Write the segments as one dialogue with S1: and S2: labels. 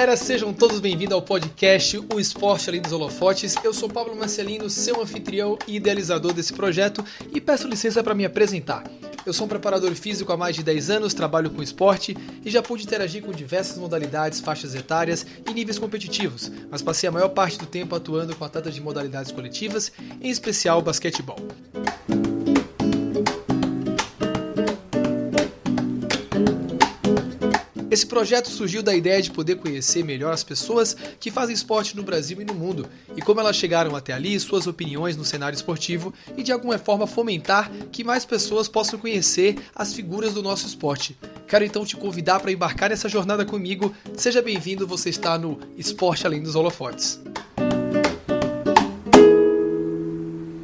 S1: galera, sejam todos bem-vindos ao podcast O Esporte Além dos Holofotes. Eu sou Pablo Marcelino, seu anfitrião e idealizador desse projeto e peço licença para me apresentar. Eu sou um preparador físico há mais de 10 anos, trabalho com esporte e já pude interagir com diversas modalidades, faixas etárias e níveis competitivos, mas passei a maior parte do tempo atuando com atletas de modalidades coletivas, em especial basquetebol. Esse projeto surgiu da ideia de poder conhecer melhor as pessoas que fazem esporte no Brasil e no mundo, e como elas chegaram até ali, suas opiniões no cenário esportivo e de alguma forma fomentar que mais pessoas possam conhecer as figuras do nosso esporte. Quero então te convidar para embarcar nessa jornada comigo. Seja bem-vindo, você está no Esporte Além dos Holofotes.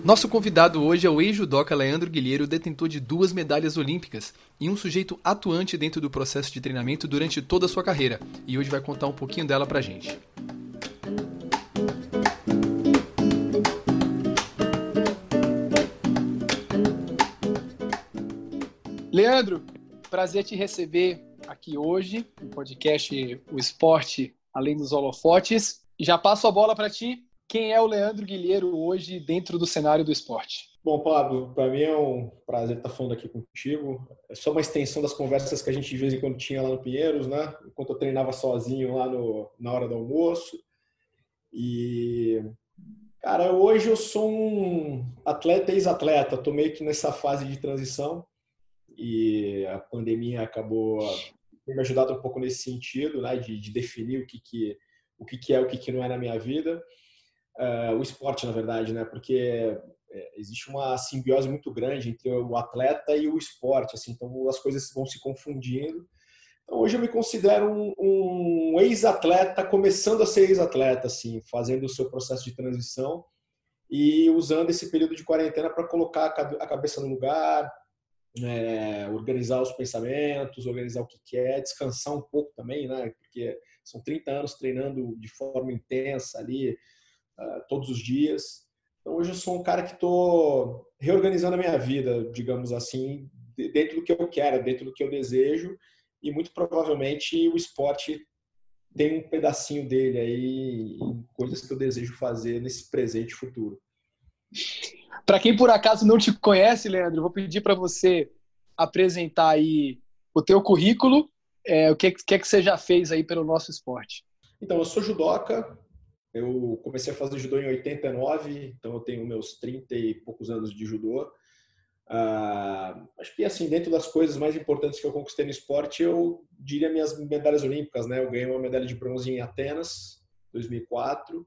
S1: Nosso convidado hoje é o ex-judoca Leandro Guilheiro, detentor de duas medalhas olímpicas e um sujeito atuante dentro do processo de treinamento durante toda a sua carreira. E hoje vai contar um pouquinho dela pra gente. Leandro, prazer te receber aqui hoje no podcast O Esporte Além dos Holofotes. Já passo a bola para ti quem é o Leandro Guilheiro hoje dentro do cenário do esporte?
S2: Bom, Pablo, para mim é um prazer estar falando aqui contigo. É só uma extensão das conversas que a gente de vez em quando tinha lá no Pinheiros, né? Enquanto eu treinava sozinho lá no, na hora do almoço. E, cara, hoje eu sou um atleta ex-atleta. Estou meio que nessa fase de transição e a pandemia acabou me ajudado um pouco nesse sentido, né? De, de definir o que, que, o que, que é o que, que não é na minha vida uh, o esporte, na verdade, né? Porque é, existe uma simbiose muito grande entre o atleta e o esporte, assim, então as coisas vão se confundindo. Então, hoje eu me considero um, um ex-atleta, começando a ser ex-atleta, assim, fazendo o seu processo de transição e usando esse período de quarentena para colocar a cabeça no lugar, é, organizar os pensamentos, organizar o que quer, descansar um pouco também, né? Porque são 30 anos treinando de forma intensa ali, uh, todos os dias. Então hoje eu sou um cara que estou reorganizando a minha vida, digamos assim, dentro do que eu quero, dentro do que eu desejo e muito provavelmente o esporte tem um pedacinho dele aí em coisas que eu desejo fazer nesse presente e futuro.
S1: Para quem por acaso não te conhece, Leandro, vou pedir para você apresentar aí o teu currículo, é, o que, que é que você já fez aí pelo nosso esporte.
S2: Então, eu sou judoca, eu comecei a fazer judô em 89, então eu tenho meus 30 e poucos anos de judô. Uh, acho que assim dentro das coisas mais importantes que eu conquistei no esporte, eu diria minhas medalhas olímpicas, né? Eu ganhei uma medalha de bronze em Atenas, 2004,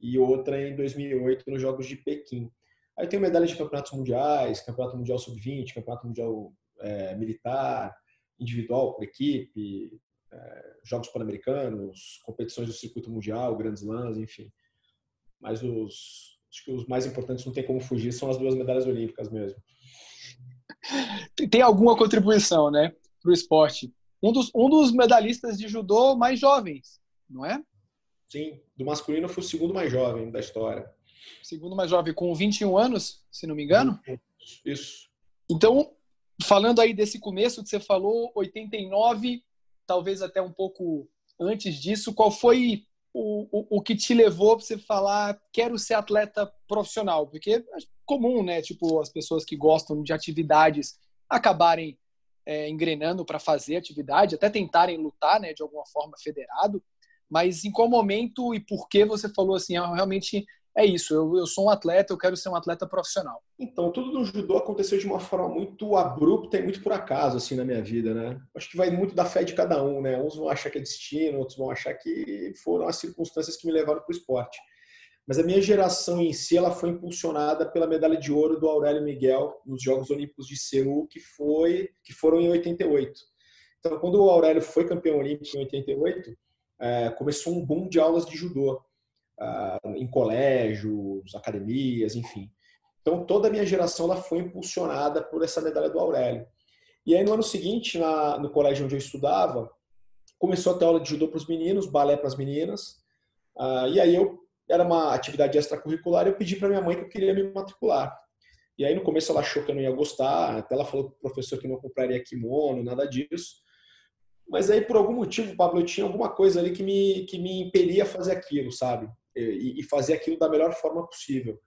S2: e outra em 2008 nos Jogos de Pequim. Aí tenho medalhas de campeonatos mundiais, campeonato mundial sub-20, campeonato mundial é, militar, individual por equipe, é, Jogos Pan-Americanos, competições do circuito mundial, grandes lãs, enfim. Mas os, acho que os mais importantes não tem como fugir, são as duas medalhas olímpicas mesmo.
S1: Tem alguma contribuição, né, para o esporte? Um dos, um dos medalhistas de judô mais jovens, não é?
S2: Sim, do masculino fui o segundo mais jovem da história.
S1: Segundo mais jovem, com 21 anos, se não me engano?
S2: Isso.
S1: Então, falando aí desse começo que você falou, 89, talvez até um pouco antes disso, qual foi o, o, o que te levou para você falar quero ser atleta profissional? Porque é comum, né? Tipo, as pessoas que gostam de atividades acabarem é, engrenando para fazer atividade, até tentarem lutar, né, de alguma forma federado. Mas em qual momento e por que você falou assim, ah, realmente é isso, eu, eu sou um atleta, eu quero ser um atleta profissional.
S2: Então, tudo no judô aconteceu de uma forma muito abrupta e muito por acaso, assim, na minha vida, né? Acho que vai muito da fé de cada um, né? Uns vão achar que é destino, outros vão achar que foram as circunstâncias que me levaram para o esporte. Mas a minha geração em si, ela foi impulsionada pela medalha de ouro do Aurélio Miguel nos Jogos Olímpicos de Seul, que, foi, que foram em 88. Então, quando o Aurélio foi campeão olímpico em 88, é, começou um boom de aulas de judô em colégios, academias, enfim. Então, toda a minha geração ela foi impulsionada por essa medalha do Aurélio. E aí, no ano seguinte, na, no colégio onde eu estudava, começou a ter aula de judô para os meninos, balé para as meninas. Uh, e aí, eu era uma atividade extracurricular eu pedi para minha mãe que eu queria me matricular. E aí, no começo, ela achou que eu não ia gostar, até ela falou para o professor que não compraria kimono, nada disso. Mas aí, por algum motivo, Pablo, eu tinha alguma coisa ali que me, que me impelia a fazer aquilo, sabe? E, e fazer aquilo da melhor forma possível.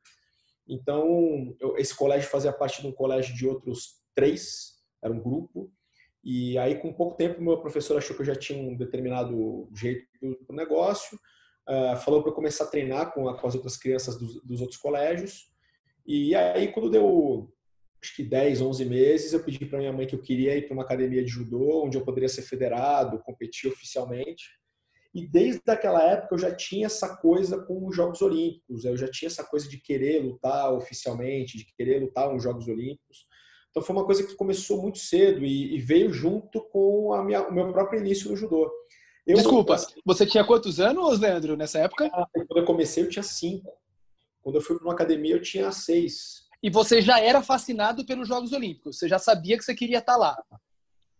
S2: Então, eu, esse colégio fazia parte de um colégio de outros três, era um grupo. E aí, com pouco tempo, meu professor achou que eu já tinha um determinado jeito do negócio, uh, falou para eu começar a treinar com, a, com as outras crianças dos, dos, outros colégios. E aí, quando deu acho que 10, 11 meses, eu pedi para minha mãe que eu queria ir para uma academia de judô, onde eu poderia ser federado, competir oficialmente. E desde aquela época eu já tinha essa coisa com os Jogos Olímpicos, eu já tinha essa coisa de querer lutar oficialmente, de querer lutar nos Jogos Olímpicos. Então foi uma coisa que começou muito cedo e, e veio junto com a minha, o meu próprio início no judô.
S1: Eu, Desculpa, você tinha quantos anos, Leandro, nessa época?
S2: Ah, quando eu comecei eu tinha cinco. Quando eu fui para uma academia eu tinha seis.
S1: E você já era fascinado pelos Jogos Olímpicos? Você já sabia que você queria estar lá?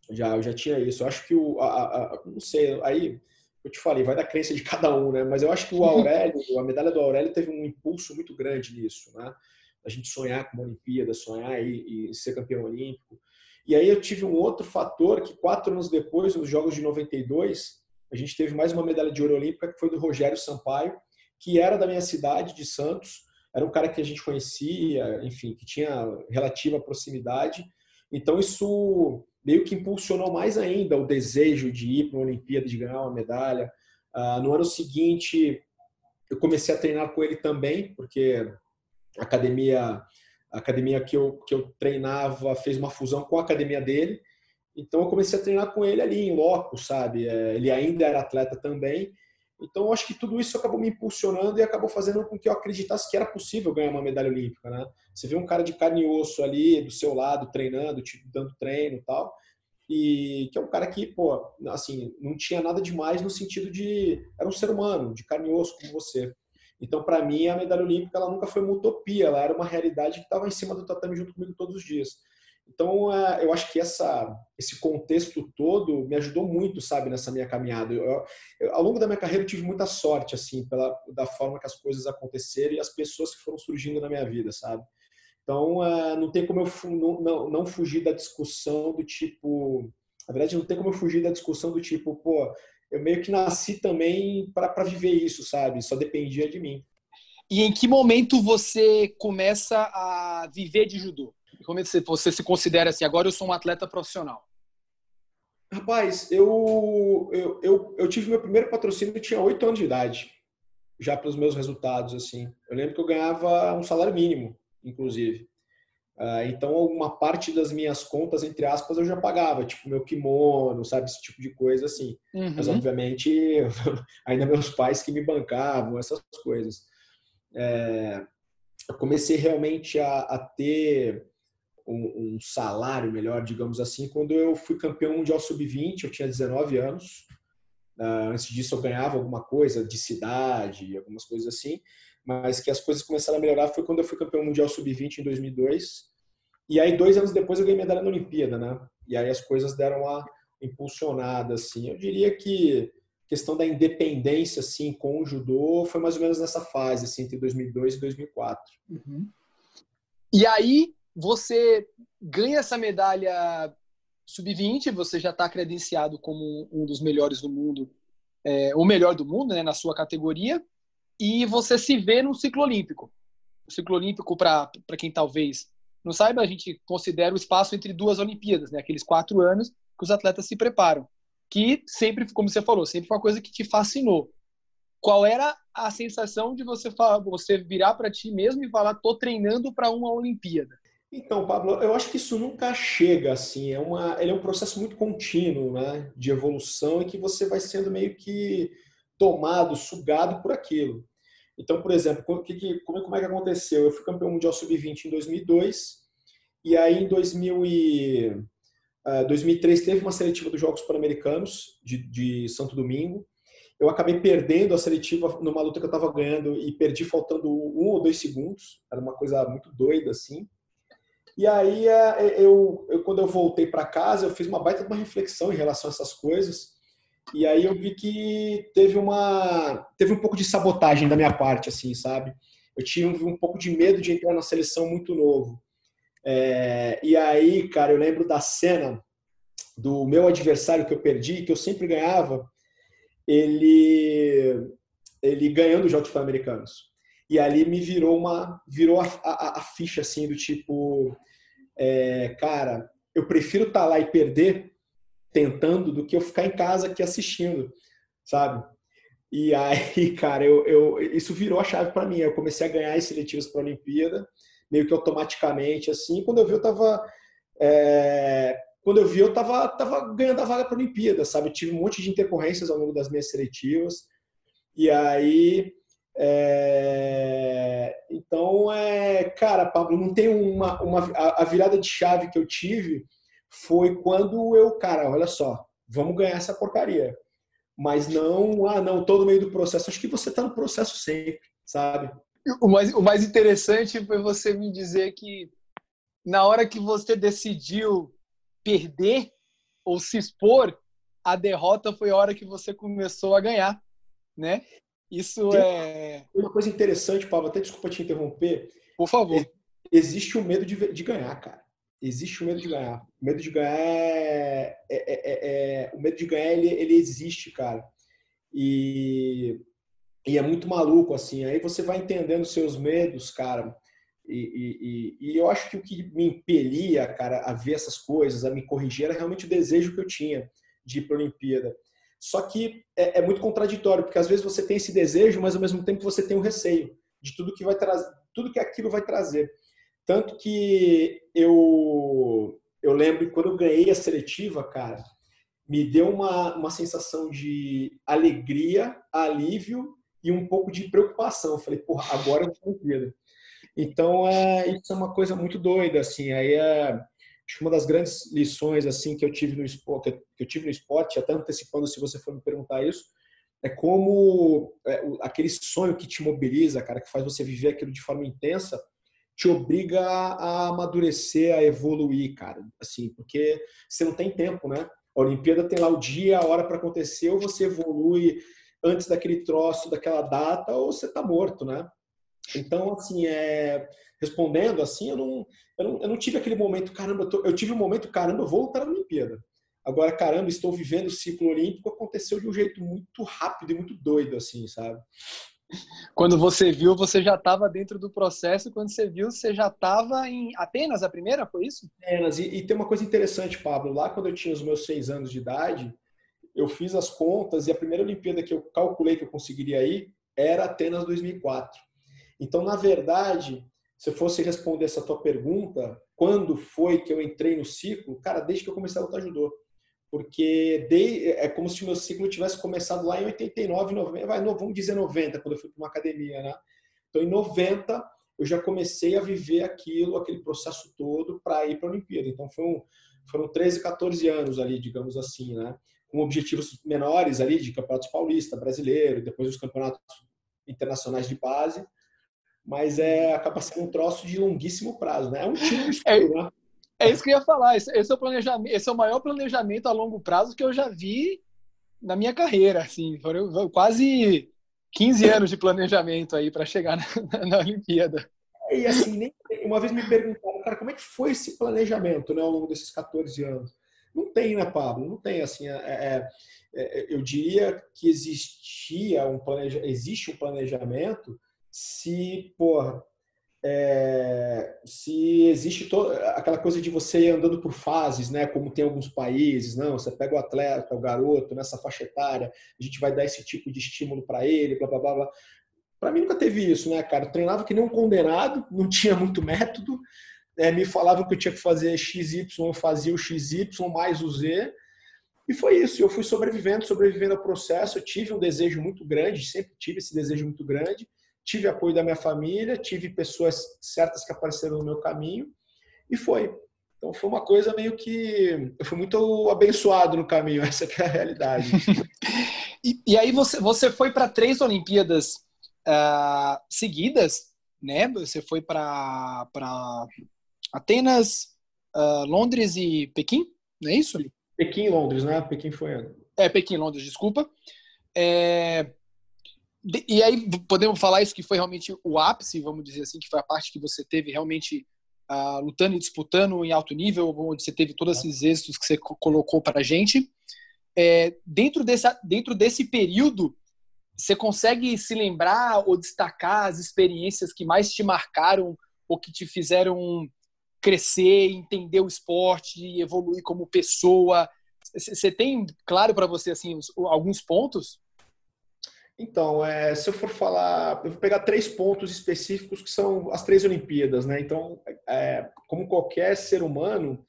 S2: Já, eu já tinha isso. Eu acho que o, a, a, não sei, aí eu te falei, vai da crença de cada um, né? Mas eu acho que o Aurélio, a medalha do Aurélio teve um impulso muito grande nisso, né? A gente sonhar com uma Olimpíada, sonhar e, e ser campeão olímpico. E aí eu tive um outro fator que quatro anos depois, nos Jogos de 92, a gente teve mais uma medalha de ouro olímpica que foi do Rogério Sampaio, que era da minha cidade, de Santos. Era um cara que a gente conhecia, enfim, que tinha relativa proximidade. Então isso meio que impulsionou mais ainda o desejo de ir para uma Olimpíada, de ganhar uma medalha. Uh, no ano seguinte, eu comecei a treinar com ele também, porque a academia, a academia que eu, que eu treinava fez uma fusão com a academia dele. Então eu comecei a treinar com ele ali em loco, sabe? É, ele ainda era atleta também. Então acho que tudo isso acabou me impulsionando e acabou fazendo com que eu acreditasse que era possível ganhar uma medalha olímpica, né? Você vê um cara de carne e osso ali do seu lado treinando, te dando treino e tal, e que é um cara que, pô, assim, não tinha nada demais no sentido de era um ser humano, de carne e osso como você. Então, para mim, a medalha olímpica ela nunca foi uma utopia, ela era uma realidade que estava em cima do tatame junto comigo todos os dias. Então, é, eu acho que essa, esse contexto todo me ajudou muito, sabe, nessa minha caminhada. Eu, eu, ao longo da minha carreira, eu tive muita sorte, assim, pela, da forma que as coisas aconteceram e as pessoas que foram surgindo na minha vida, sabe? Então, é, não tem como eu não, não, não fugir da discussão do tipo. Na verdade, não tem como eu fugir da discussão do tipo, pô, eu meio que nasci também para viver isso, sabe? Só dependia de mim.
S1: E em que momento você começa a viver de judô? Como é você se considera assim? Agora eu sou um atleta profissional.
S2: Rapaz, eu, eu, eu, eu tive meu primeiro patrocínio, eu tinha oito anos de idade, já pelos meus resultados, assim. Eu lembro que eu ganhava um salário mínimo, inclusive. Uh, então, alguma parte das minhas contas, entre aspas, eu já pagava, tipo meu kimono, sabe, esse tipo de coisa assim. Uhum. Mas, obviamente, ainda meus pais que me bancavam, essas coisas. É, eu comecei realmente a, a ter um, um, salário melhor, digamos assim, quando eu fui campeão mundial sub-20, eu tinha 19 anos. Uh, antes disso eu ganhava alguma coisa de cidade, algumas coisas assim, mas que as coisas começaram a melhorar foi quando eu fui campeão mundial sub-20 em 2002. E aí dois anos depois eu ganhei medalha na Olimpíada, né? E aí as coisas deram uma impulsionada, assim. Eu diria que questão da independência, assim, com o judô foi mais ou menos nessa fase, assim, entre 2002 e 2004. Uhum.
S1: E aí você ganha essa medalha sub-20, você já está credenciado como um dos melhores do mundo, é, o melhor do mundo, né, na sua categoria, e você se vê no ciclo olímpico. O ciclo olímpico, para quem talvez não saiba, a gente considera o espaço entre duas Olimpíadas, né, aqueles quatro anos que os atletas se preparam, que sempre, como você falou, sempre foi uma coisa que te fascinou. Qual era a sensação de você falar, você virar para ti mesmo e falar, tô treinando para uma Olimpíada?
S2: Então, Pablo, eu acho que isso nunca chega assim. É uma, ele é um processo muito contínuo, né, de evolução e que você vai sendo meio que tomado, sugado por aquilo. Então, por exemplo, como, como é que aconteceu? Eu fui campeão mundial sub-20 em 2002 e aí em 2000 e, uh, 2003 teve uma seletiva dos Jogos Pan-Americanos de, de Santo Domingo. Eu acabei perdendo a seletiva numa luta que eu estava ganhando e perdi faltando um ou dois segundos. Era uma coisa muito doida assim. E aí, é, eu, eu quando eu voltei para casa, eu fiz uma baita uma reflexão em relação a essas coisas. E aí eu vi que teve uma teve um pouco de sabotagem da minha parte, assim, sabe? Eu tinha um, um pouco de medo de entrar na seleção muito novo. É, e aí, cara, eu lembro da cena do meu adversário que eu perdi, que eu sempre ganhava, ele ele ganhando os Jogos Pan-Americanos. E ali me virou uma virou a, a, a ficha assim do tipo, é, cara, eu prefiro estar tá lá e perder tentando do que eu ficar em casa aqui assistindo, sabe? E aí, cara, eu, eu isso virou a chave para mim. Eu comecei a ganhar as seletivas para a Olimpíada, meio que automaticamente, assim. Quando eu vi, eu tava. É, quando eu vi, eu tava, tava ganhando a vaga para a Olimpíada, sabe? Eu tive um monte de intercorrências ao longo das minhas seletivas. E aí. É, então, é, cara, Pablo, não tem uma, uma. A virada de chave que eu tive foi quando eu, cara, olha só, vamos ganhar essa porcaria mas não, ah, não, todo meio do processo. Acho que você está no processo sempre, sabe?
S1: O mais, o mais interessante foi você me dizer que na hora que você decidiu perder ou se expor, a derrota foi a hora que você começou a ganhar, né? Isso Tem é
S2: uma coisa interessante, Pablo. Até desculpa te interromper.
S1: Por favor.
S2: Existe o medo de, de ganhar, cara existe o medo de ganhar. O medo de ganhar é, é, é, é o medo de ganhar ele, ele existe, cara. E, e é muito maluco assim. Aí você vai entendendo seus medos, cara. E, e, e, eu acho que o que me impelia, cara, a ver essas coisas, a me corrigir, era realmente o desejo que eu tinha de ir para a Olimpíada. Só que é, é, muito contraditório, porque às vezes você tem esse desejo, mas ao mesmo tempo você tem o receio de tudo que vai trazer, tudo que aquilo vai trazer. Tanto que eu, eu lembro quando eu ganhei a seletiva, cara, me deu uma, uma sensação de alegria, alívio e um pouco de preocupação. Eu falei, porra, agora eu vou vida. Então, é, isso é uma coisa muito doida, assim. Aí é, acho que uma das grandes lições, assim, que eu tive no esporte, que eu tive no esporte, até antecipando se você for me perguntar isso, é como é, aquele sonho que te mobiliza, cara, que faz você viver aquilo de forma intensa, te obriga a amadurecer, a evoluir, cara. Assim, porque você não tem tempo, né? A Olimpíada tem lá o dia, a hora para acontecer, ou você evolui antes daquele troço, daquela data, ou você tá morto, né? Então, assim, é... respondendo assim, eu não, eu não, eu não tive aquele momento, caramba, eu, tô... eu tive um momento, caramba, eu vou lutar na Olimpíada. Agora, caramba, estou vivendo o ciclo olímpico, aconteceu de um jeito muito rápido e muito doido, assim, sabe?
S1: Quando você viu, você já estava dentro do processo. Quando você viu, você já estava em Atenas, a primeira, foi isso?
S2: Atenas. E, e, tem uma coisa interessante, Pablo. Lá, quando eu tinha os meus seis anos de idade, eu fiz as contas e a primeira Olimpíada que eu calculei que eu conseguiria ir era Atenas 2004. Então, na verdade, se eu fosse responder essa tua pergunta, quando foi que eu entrei no ciclo? Cara, desde que eu comecei a lutar judô porque de, é como se o meu ciclo tivesse começado lá em 89, 90, vai, vamos dizer 90, quando eu fui para uma academia, né? Então, em 90, eu já comecei a viver aquilo, aquele processo todo para ir para a Olimpíada. Então, foram, foram 13, 14 anos ali, digamos assim, né? Com objetivos menores ali, de campeonatos paulista, brasileiro, depois os campeonatos internacionais de base, mas é acaba sendo um troço de longuíssimo prazo, né? É um tiro no escuro,
S1: é, né? É isso que eu ia falar. Esse, esse, é o planejamento, esse é o maior planejamento a longo prazo que eu já vi na minha carreira. Assim, foram quase 15 anos de planejamento aí para chegar na, na, Olimpíada.
S2: E assim, uma vez me perguntaram, cara, como é que foi esse planejamento né, ao longo desses 14 anos? Não tem, né, Pablo? Não tem, assim, é, é, é, eu diria que existia um planeja, existe um planejamento se, porra, é, se existe aquela coisa de você andando por fases, né? Como tem alguns países, não? Você pega o atleta, o garoto nessa faixa etária, a gente vai dar esse tipo de estímulo para ele, blá blá blá. blá. Para mim nunca teve isso, né, cara? Eu treinava que nem um condenado, não tinha muito método. É, me falavam que eu tinha que fazer XY, eu fazia o XY mais o Z. E foi isso. Eu fui sobrevivendo, sobrevivendo ao processo. Eu tive um desejo muito grande, sempre tive esse desejo muito grande tive apoio da minha família, tive pessoas certas que apareceram no meu caminho e foi. Então foi uma coisa meio que eu fui muito abençoado no caminho, essa é a realidade.
S1: e, e, aí você você foi para três Olimpíadas uh, seguidas, né? Você foi para Atenas, uh, Londres e Pequim, não é isso?
S2: Pequim, Londres, né? Pequim foi.
S1: É Pequim, Londres, desculpa. É, e aí podemos falar isso que foi realmente o ápice, vamos dizer assim, que foi a parte que você teve realmente uh, lutando e disputando em alto nível, onde você teve todos esses êxitos que você colocou para a gente. É, dentro, desse, dentro desse período, você consegue se lembrar ou destacar as experiências que mais te marcaram ou que te fizeram crescer, entender o esporte, evoluir como pessoa? Você tem claro para você assim alguns pontos?
S2: Então, é, se eu for falar, eu vou pegar três pontos específicos que são as três Olimpíadas, né? Então, é, como qualquer ser humano,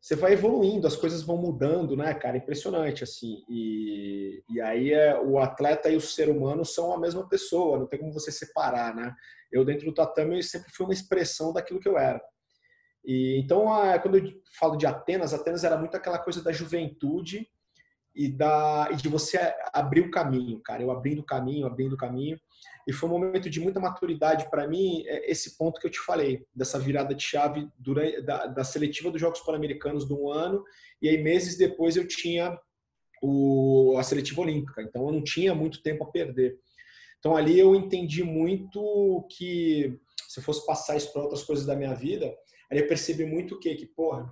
S2: você vai evoluindo, as coisas vão mudando, né, cara? Impressionante, assim. E, e aí é, o atleta e o ser humano são a mesma pessoa, não tem como você separar, né? Eu, dentro do tatame, sempre fui uma expressão daquilo que eu era. E, então, a, quando eu falo de Atenas, Atenas era muito aquela coisa da juventude e, da, e de você abrir o caminho, cara. Eu abrindo o caminho, abrindo o caminho. E foi um momento de muita maturidade para mim, é, esse ponto que eu te falei, dessa virada de chave durante, da, da seletiva dos Jogos Pan-Americanos do ano. E aí, meses depois, eu tinha o, a seletiva olímpica. Então, eu não tinha muito tempo a perder. Então, ali eu entendi muito que, se eu fosse passar isso para outras coisas da minha vida, aí eu percebi muito o quê? Que, porra,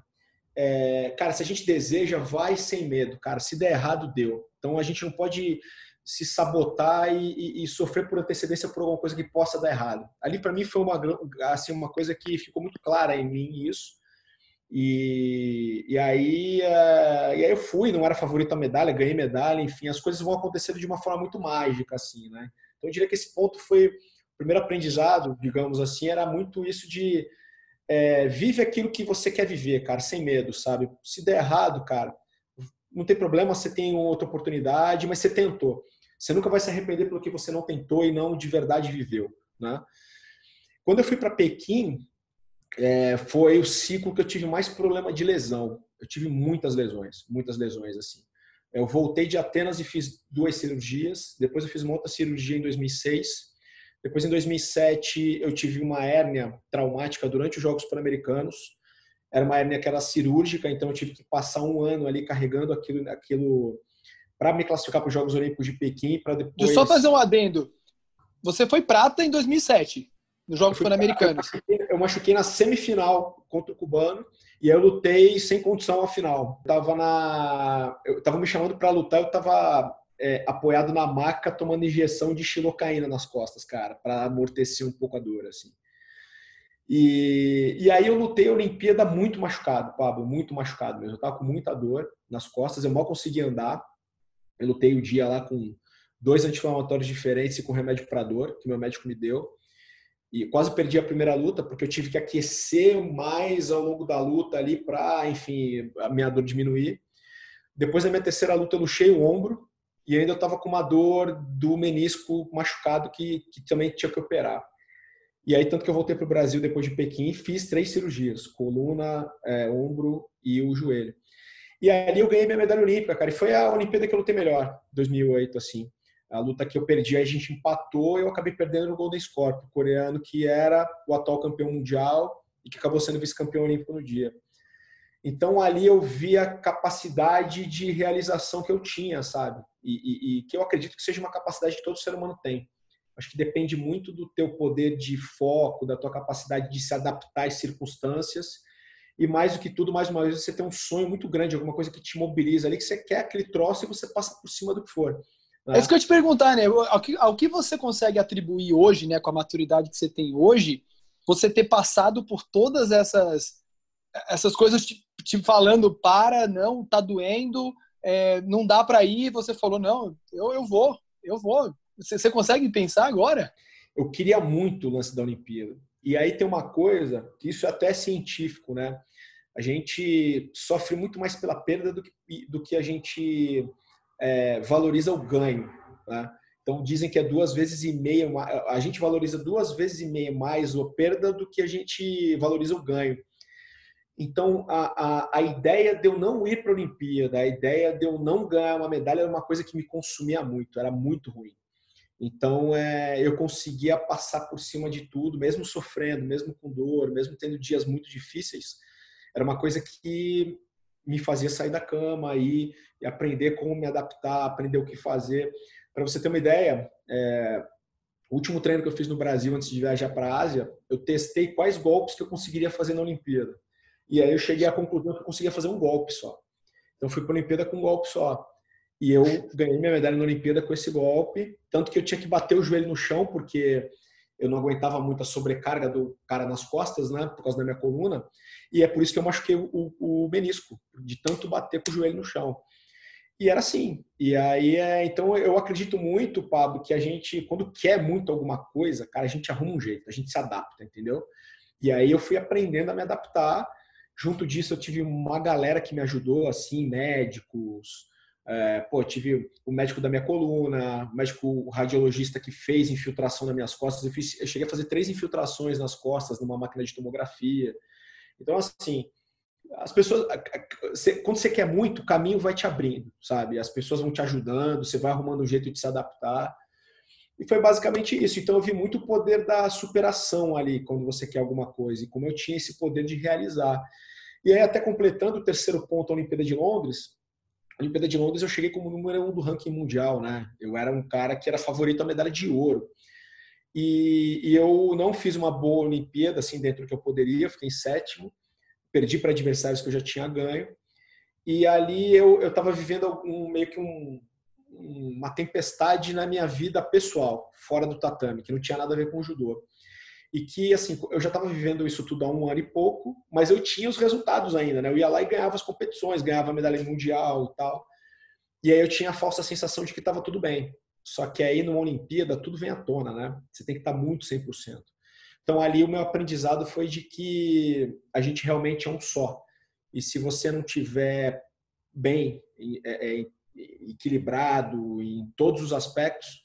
S2: é, cara, se a gente deseja, vai sem medo, cara. Se der errado, deu. Então a gente não pode se sabotar e, e, e sofrer por antecedência por alguma coisa que possa dar errado. Ali para mim foi uma assim uma coisa que ficou muito clara em mim isso. E, e aí uh, e aí eu fui, não era favorito a medalha, ganhei medalha, enfim, as coisas vão acontecendo de uma forma muito mágica assim, né? Então eu diria que esse ponto foi o primeiro aprendizado, digamos assim, era muito isso de é, vive aquilo que você quer viver, cara, sem medo, sabe? Se der errado, cara, não tem problema, você tem outra oportunidade, mas você tentou. Você nunca vai se arrepender pelo que você não tentou e não de verdade viveu, né? Quando eu fui para Pequim, é, foi o ciclo que eu tive mais problema de lesão. Eu tive muitas lesões, muitas lesões assim. Eu voltei de Atenas e fiz duas cirurgias. Depois eu fiz uma outra cirurgia em 2006 depois, em 2007, eu tive uma hérnia traumática durante os Jogos Pan-Americanos. Era uma hérnia que era cirúrgica, então eu tive que passar um ano ali carregando aquilo, aquilo para me classificar para os Jogos Olímpicos de Pequim. Para depois.
S1: Deixa eu só fazer um adendo. Você foi prata em 2007 nos Jogos Pan-Americanos.
S2: Eu machuquei na semifinal contra o cubano e eu lutei sem condição à final. Eu tava na, eu tava me chamando para lutar, eu tava é, apoiado na maca tomando injeção de xilocaína nas costas, cara, para amortecer um pouco a dor, assim. E, e aí eu lutei a Olimpíada muito machucado, Pablo, muito machucado mesmo. Eu tava com muita dor nas costas, eu mal conseguia andar. Eu lutei o dia lá com dois anti-inflamatórios diferentes e com remédio para dor, que meu médico me deu. E quase perdi a primeira luta, porque eu tive que aquecer mais ao longo da luta ali para, enfim, a minha dor diminuir. Depois da minha terceira luta, eu luxei o ombro, e ainda eu estava com uma dor do menisco machucado que, que também tinha que operar. E aí, tanto que eu voltei para o Brasil depois de Pequim e fiz três cirurgias: coluna, é, ombro e o joelho. E ali eu ganhei minha medalha olímpica, cara. E foi a Olimpíada que eu lutei melhor, 2008, assim. A luta que eu perdi, a gente empatou e eu acabei perdendo no Golden Scorpio, coreano, que era o atual campeão mundial e que acabou sendo vice-campeão olímpico no dia. Então ali eu vi a capacidade de realização que eu tinha, sabe? E, e, e, que eu acredito que seja uma capacidade que todo ser humano tem. Acho que depende muito do teu poder de foco, da tua capacidade de se adaptar às circunstâncias e mais do que tudo, mais uma vez, você tem um sonho muito grande, alguma coisa que te mobiliza ali, que você quer aquele troço e você passa por cima do que for.
S1: Né? É isso que eu te perguntar, né? Ao que, ao que você consegue atribuir hoje, né, com a maturidade que você tem hoje, você ter passado por todas essas essas coisas te, falando para, não, tá doendo, é, não dá para ir, você falou, não, eu, eu vou, eu vou. Você, você consegue pensar agora?
S2: Eu queria muito o lance da Olimpíada. E aí tem uma coisa, que isso é até científico, né? A gente sofre muito mais pela perda do que, do que a gente é, valoriza o ganho. Né? Então dizem que é duas vezes e meia, a gente valoriza duas vezes e meia mais a perda do que a gente valoriza o ganho. Então, a, a, a ideia de eu não ir para a Olimpíada, a ideia de eu não ganhar uma medalha era uma coisa que me consumia muito, era muito ruim. Então, é, eu conseguia passar por cima de tudo, mesmo sofrendo, mesmo com dor, mesmo tendo dias muito difíceis. Era uma coisa que me fazia sair da cama e, e aprender como me adaptar, aprender o que fazer. Para você ter uma ideia, é, o último treino que eu fiz no Brasil antes de viajar para a Ásia, eu testei quais golpes que eu conseguiria fazer na Olimpíada. E aí eu cheguei à conclusão que eu conseguia fazer um golpe só. Então fui para a Olimpíada com um golpe só. E eu ganhei minha medalha na Olimpíada com esse golpe, tanto que eu tinha que bater o joelho no chão porque eu não aguentava muito a sobrecarga do cara nas costas, né, por causa da minha coluna. E é por isso que eu machuquei o, o menisco, de tanto bater com o joelho no chão. E era assim. E aí, é, então eu acredito muito, Pablo, que a gente, quando quer muito alguma coisa, cara, a gente arruma um jeito, a gente se adapta, entendeu? E aí eu fui aprendendo a me adaptar. Junto disso, eu tive uma galera que me ajudou, assim, médicos. É, pô, tive o médico da minha coluna, o médico o radiologista que fez infiltração nas minhas costas. Eu, fiz, eu cheguei a fazer três infiltrações nas costas numa máquina de tomografia. Então, assim, as pessoas quando você quer muito o caminho vai te abrindo sabe as pessoas vão te ajudando você vai arrumando um jeito de se adaptar e foi basicamente isso. Então eu vi muito o poder da superação ali quando você quer alguma coisa e como eu tinha esse poder de realizar. E aí até completando o terceiro ponto a Olimpíada de Londres a Olimpíada de Londres eu cheguei como número um do ranking mundial né? Eu era um cara que era favorito à medalha de ouro. E, e eu não fiz uma boa Olimpíada assim dentro do que eu poderia fiquei em sétimo perdi para adversários que eu já tinha ganho. E ali eu estava vivendo um, meio que um, uma tempestade na minha vida pessoal, fora do tatame, que não tinha nada a ver com o judô. E que, assim, eu já estava vivendo isso tudo há um ano e pouco, mas eu tinha os resultados ainda, né? Eu ia lá e ganhava as competições, ganhava medalha mundial e tal. E aí eu tinha a falsa sensação de que estava tudo bem. Só que aí numa Olimpíada tudo vem à tona, né? Você tem que estar tá muito 100%. Então, ali o meu aprendizado foi de que a gente realmente é um só. E se você não tiver bem é, é, equilibrado em todos os aspectos,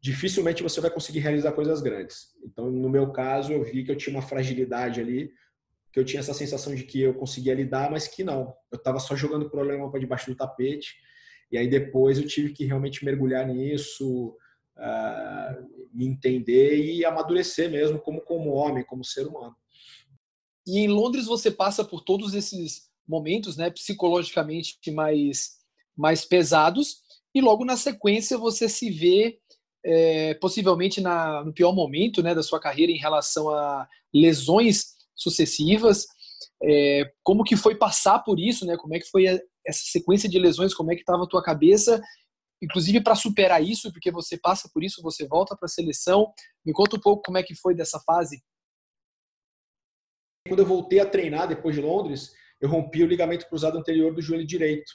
S2: dificilmente você vai conseguir realizar coisas grandes. Então, no meu caso, eu vi que eu tinha uma fragilidade ali, que eu tinha essa sensação de que eu conseguia lidar, mas que não. Eu estava só jogando o problema para debaixo do tapete. E aí depois eu tive que realmente mergulhar nisso, uh, me entender e amadurecer mesmo como, como homem, como ser humano.
S1: E em Londres você passa por todos esses momentos, né, psicologicamente mais mais pesados e logo na sequência você se vê é, possivelmente na, no pior momento, né, da sua carreira em relação a lesões sucessivas. É, como que foi passar por isso, né? Como é que foi a, essa sequência de lesões? Como é que estava a tua cabeça inclusive para superar isso, porque você passa por isso, você volta para a seleção. Me conta um pouco como é que foi dessa fase.
S2: Quando eu voltei a treinar depois de Londres, eu rompi o ligamento cruzado anterior do joelho direito.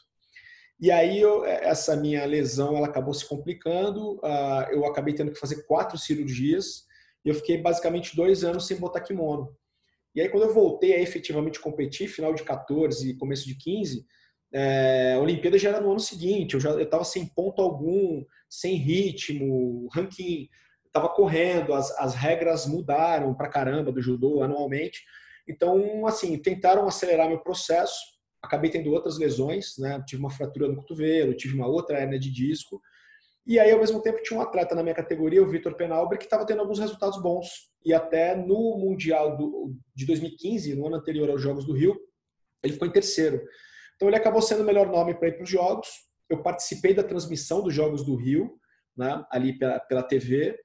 S2: E aí eu, essa minha lesão ela acabou se complicando. Uh, eu acabei tendo que fazer quatro cirurgias e eu fiquei basicamente dois anos sem botar kimono. E aí quando eu voltei a efetivamente competir, final de 14 e começo de 15, é, a Olimpíada já era no ano seguinte, eu já estava sem ponto algum, sem ritmo, ranking estava correndo, as, as regras mudaram para caramba do judô anualmente. Então, assim, tentaram acelerar meu processo. Acabei tendo outras lesões, né? Tive uma fratura no cotovelo, tive uma outra hernia de disco. E aí, ao mesmo tempo, tinha um atleta na minha categoria, o Vitor Penalber, que estava tendo alguns resultados bons. E até no Mundial do, de 2015, no ano anterior aos Jogos do Rio, ele ficou em terceiro. Então ele acabou sendo o melhor nome para ir para os jogos. Eu participei da transmissão dos Jogos do Rio, né, ali pela, pela TV,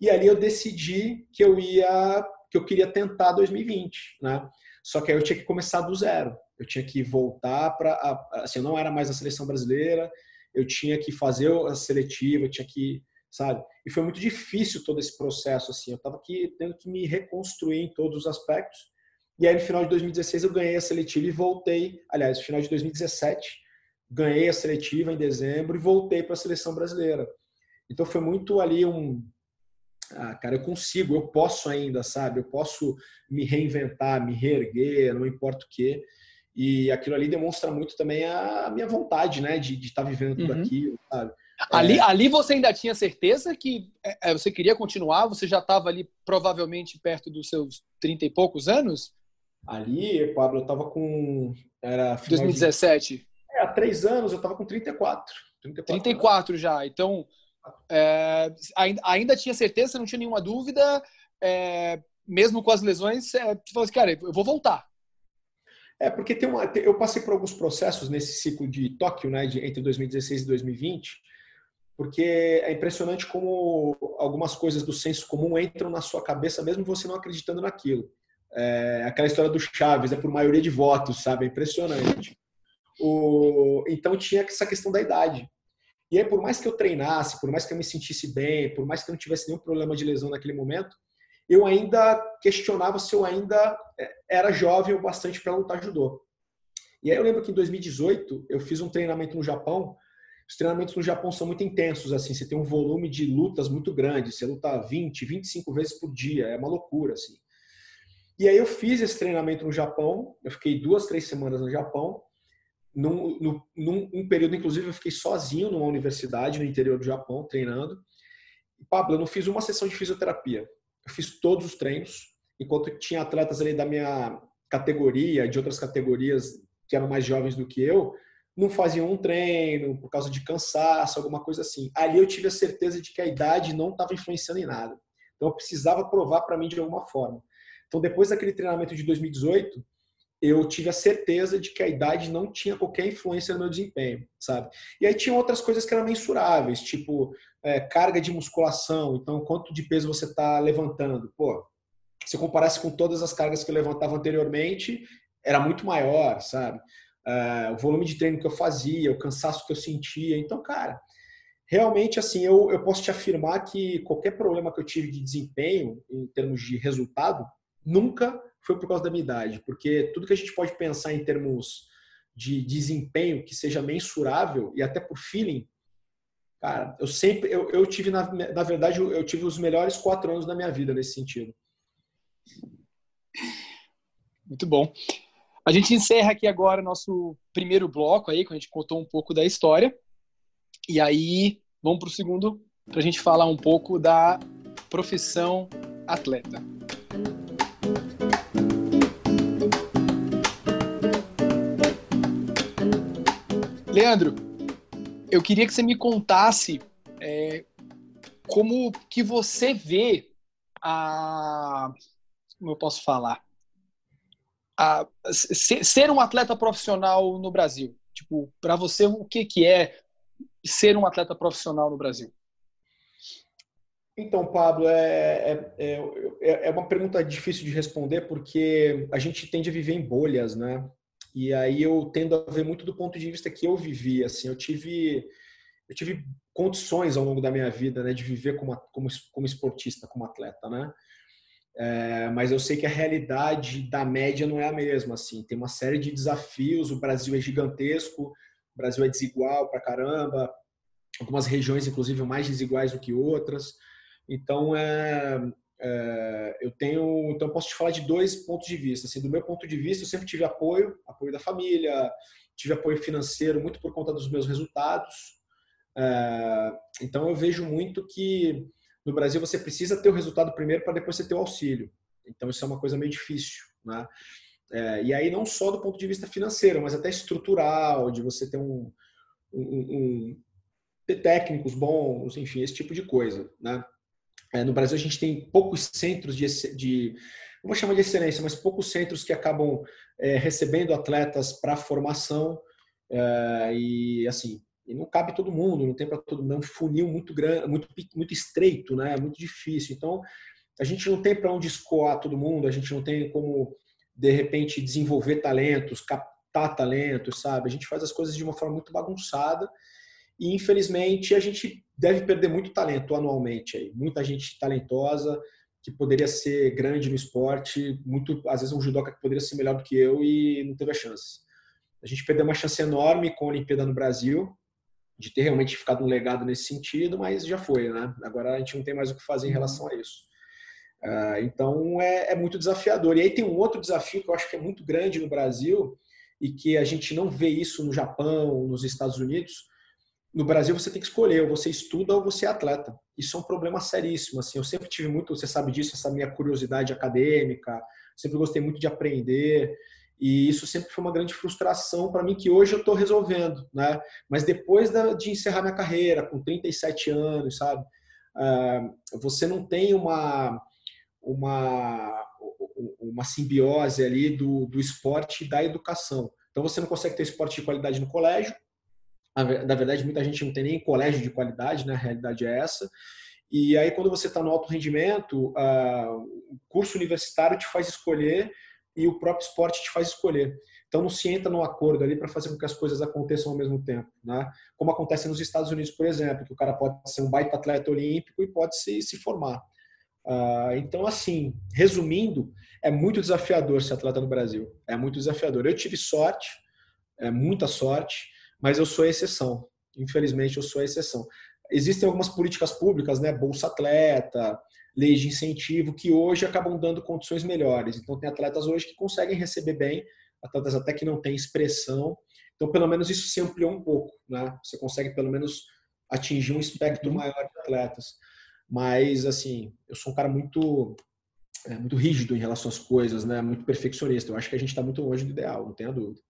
S2: e ali eu decidi que eu ia, que eu queria tentar 2020, né? Só que aí eu tinha que começar do zero. Eu tinha que voltar para, assim, eu não era mais a seleção brasileira. Eu tinha que fazer a seletiva, eu tinha que, sabe? E foi muito difícil todo esse processo, assim. Eu estava aqui tendo que me reconstruir em todos os aspectos. E aí, no final de 2016, eu ganhei a seletiva e voltei. Aliás, no final de 2017, ganhei a seletiva em dezembro e voltei para a seleção brasileira. Então, foi muito ali um. Ah, cara, eu consigo, eu posso ainda, sabe? Eu posso me reinventar, me reerguer, não importa o quê. E aquilo ali demonstra muito também a minha vontade, né, de, estar tá vivendo tudo uhum. aquilo, sabe?
S1: Ali, é... ali você ainda tinha certeza que é, é você queria continuar? Você já estava ali provavelmente perto dos seus 30 e poucos anos?
S2: Ali, Pablo, eu estava com.
S1: Era 2017? De,
S2: é, há três anos eu estava com 34.
S1: 34, 34 já. Então, é, ainda, ainda tinha certeza, não tinha nenhuma dúvida, é, mesmo com as lesões, é, você falou assim, cara, eu vou voltar.
S2: É, porque tem uma, eu passei por alguns processos nesse ciclo de Tóquio, né, de, entre 2016 e 2020, porque é impressionante como algumas coisas do senso comum entram na sua cabeça, mesmo você não acreditando naquilo. É, aquela história do Chaves, é por maioria de votos, sabe? É impressionante. O, então tinha essa questão da idade. E aí, por mais que eu treinasse, por mais que eu me sentisse bem, por mais que eu não tivesse nenhum problema de lesão naquele momento, eu ainda questionava se eu ainda é, era jovem o bastante para lutar judô. E aí eu lembro que em 2018 eu fiz um treinamento no Japão. Os treinamentos no Japão são muito intensos, assim, você tem um volume de lutas muito grande, você luta 20, 25 vezes por dia, é uma loucura, assim. E aí eu fiz esse treinamento no Japão, eu fiquei duas, três semanas no Japão, num, num, num um período, inclusive, eu fiquei sozinho numa universidade no interior do Japão, treinando. E, Pablo, eu não fiz uma sessão de fisioterapia. Eu fiz todos os treinos, enquanto tinha atletas ali da minha categoria, de outras categorias que eram mais jovens do que eu, não faziam um treino por causa de cansaço, alguma coisa assim. Ali eu tive a certeza de que a idade não estava influenciando em nada. Então eu precisava provar para mim de alguma forma. Então depois daquele treinamento de 2018, eu tive a certeza de que a idade não tinha qualquer influência no meu desempenho, sabe? E aí tinha outras coisas que eram mensuráveis, tipo é, carga de musculação, então quanto de peso você está levantando. Pô, se comparasse com todas as cargas que eu levantava anteriormente, era muito maior, sabe? É, o volume de treino que eu fazia, o cansaço que eu sentia. Então, cara, realmente, assim, eu, eu posso te afirmar que qualquer problema que eu tive de desempenho, em termos de resultado, nunca foi por causa da minha idade, porque tudo que a gente pode pensar em termos de desempenho que seja mensurável e até por feeling, cara, eu sempre, eu, eu tive, na, na verdade, eu tive os melhores quatro anos da minha vida nesse sentido.
S1: Muito bom. A gente encerra aqui agora nosso primeiro bloco aí, quando a gente contou um pouco da história. E aí, vamos para o segundo, para a gente falar um pouco da profissão atleta. Leandro, eu queria que você me contasse é, como que você vê a. Como eu posso falar? A, ser um atleta profissional no Brasil. Tipo, para você, o que, que é ser um atleta profissional no Brasil?
S2: Então, Pablo, é, é, é, é uma pergunta difícil de responder porque a gente tende a viver em bolhas, né? E aí eu tendo a ver muito do ponto de vista que eu vivi, assim, eu tive eu tive condições ao longo da minha vida, né, de viver como como, como esportista, como atleta, né? É, mas eu sei que a realidade da média não é a mesma, assim. Tem uma série de desafios. O Brasil é gigantesco, o Brasil é desigual pra caramba. Algumas regiões, inclusive, mais desiguais do que outras. Então, é, é, eu tenho, então posso te falar de dois pontos de vista. Assim, do meu ponto de vista, eu sempre tive apoio, apoio da família, tive apoio financeiro muito por conta dos meus resultados. É, então eu vejo muito que no Brasil você precisa ter o resultado primeiro para depois você ter o auxílio. Então isso é uma coisa meio difícil, né? É, e aí não só do ponto de vista financeiro, mas até estrutural, de você ter um, um, um ter técnicos bons, enfim, esse tipo de coisa, né? É, no Brasil, a gente tem poucos centros de, de não vou chamar de excelência, mas poucos centros que acabam é, recebendo atletas para formação é, e assim e não cabe todo mundo, não tem para todo mundo, é um funil muito grande, muito muito estreito, né? Muito difícil. Então a gente não tem para onde escoar todo mundo, a gente não tem como de repente desenvolver talentos, captar talentos, sabe? A gente faz as coisas de uma forma muito bagunçada e infelizmente a gente deve perder muito talento anualmente aí, muita gente talentosa que poderia ser grande no esporte, muito às vezes um judoca que poderia ser melhor do que eu e não teve a chance. A gente perdeu uma chance enorme com a Olimpíada no Brasil, de ter realmente ficado um legado nesse sentido, mas já foi, né? Agora a gente não tem mais o que fazer em relação a isso. Uh, então é, é, muito desafiador. E aí tem um outro desafio que eu acho que é muito grande no Brasil e que a gente não vê isso no Japão, nos Estados Unidos, no Brasil você tem que escolher, ou você estuda ou você é atleta. Isso é um problema seríssimo. Assim, eu sempre tive muito, você sabe disso, essa minha curiosidade acadêmica, sempre gostei muito de aprender. E isso sempre foi uma grande frustração para mim, que hoje eu estou resolvendo. Né? Mas depois de encerrar minha carreira, com 37 anos, sabe? Ah, você não tem uma, uma, uma simbiose ali do, do esporte e da educação. Então você não consegue ter esporte de qualidade no colégio, Na verdade, muita gente não tem nem colégio de qualidade, né? A realidade é essa. E aí, quando você está no alto rendimento, uh, o curso universitário te faz escolher e o próprio esporte te faz escolher. Então, não se entra num acordo ali para fazer com que as coisas aconteçam ao mesmo tempo, né? Como acontece nos Estados Unidos, por exemplo, que o cara pode ser um baita atleta olímpico e pode se, se formar. Uh, então, assim, resumindo, é muito desafiador ser atleta no Brasil. É muito desafiador. Eu tive sorte, é muita sorte, mas eu sou a exceção. Infelizmente, eu sou a exceção. Existem algumas políticas públicas, né? Bolsa Atleta, leis de incentivo, que hoje acabam dando condições melhores. Então, tem atletas hoje que conseguem receber bem, atletas até que não têm expressão. Então, pelo menos isso se ampliou um pouco, né? Você consegue, pelo menos, atingir um espectro uhum. maior de atletas. Mas, assim, eu sou um cara muito é, muito rígido em relação às coisas, né? Muito perfeccionista. Eu acho que a gente está muito longe do ideal, não tenha dúvida.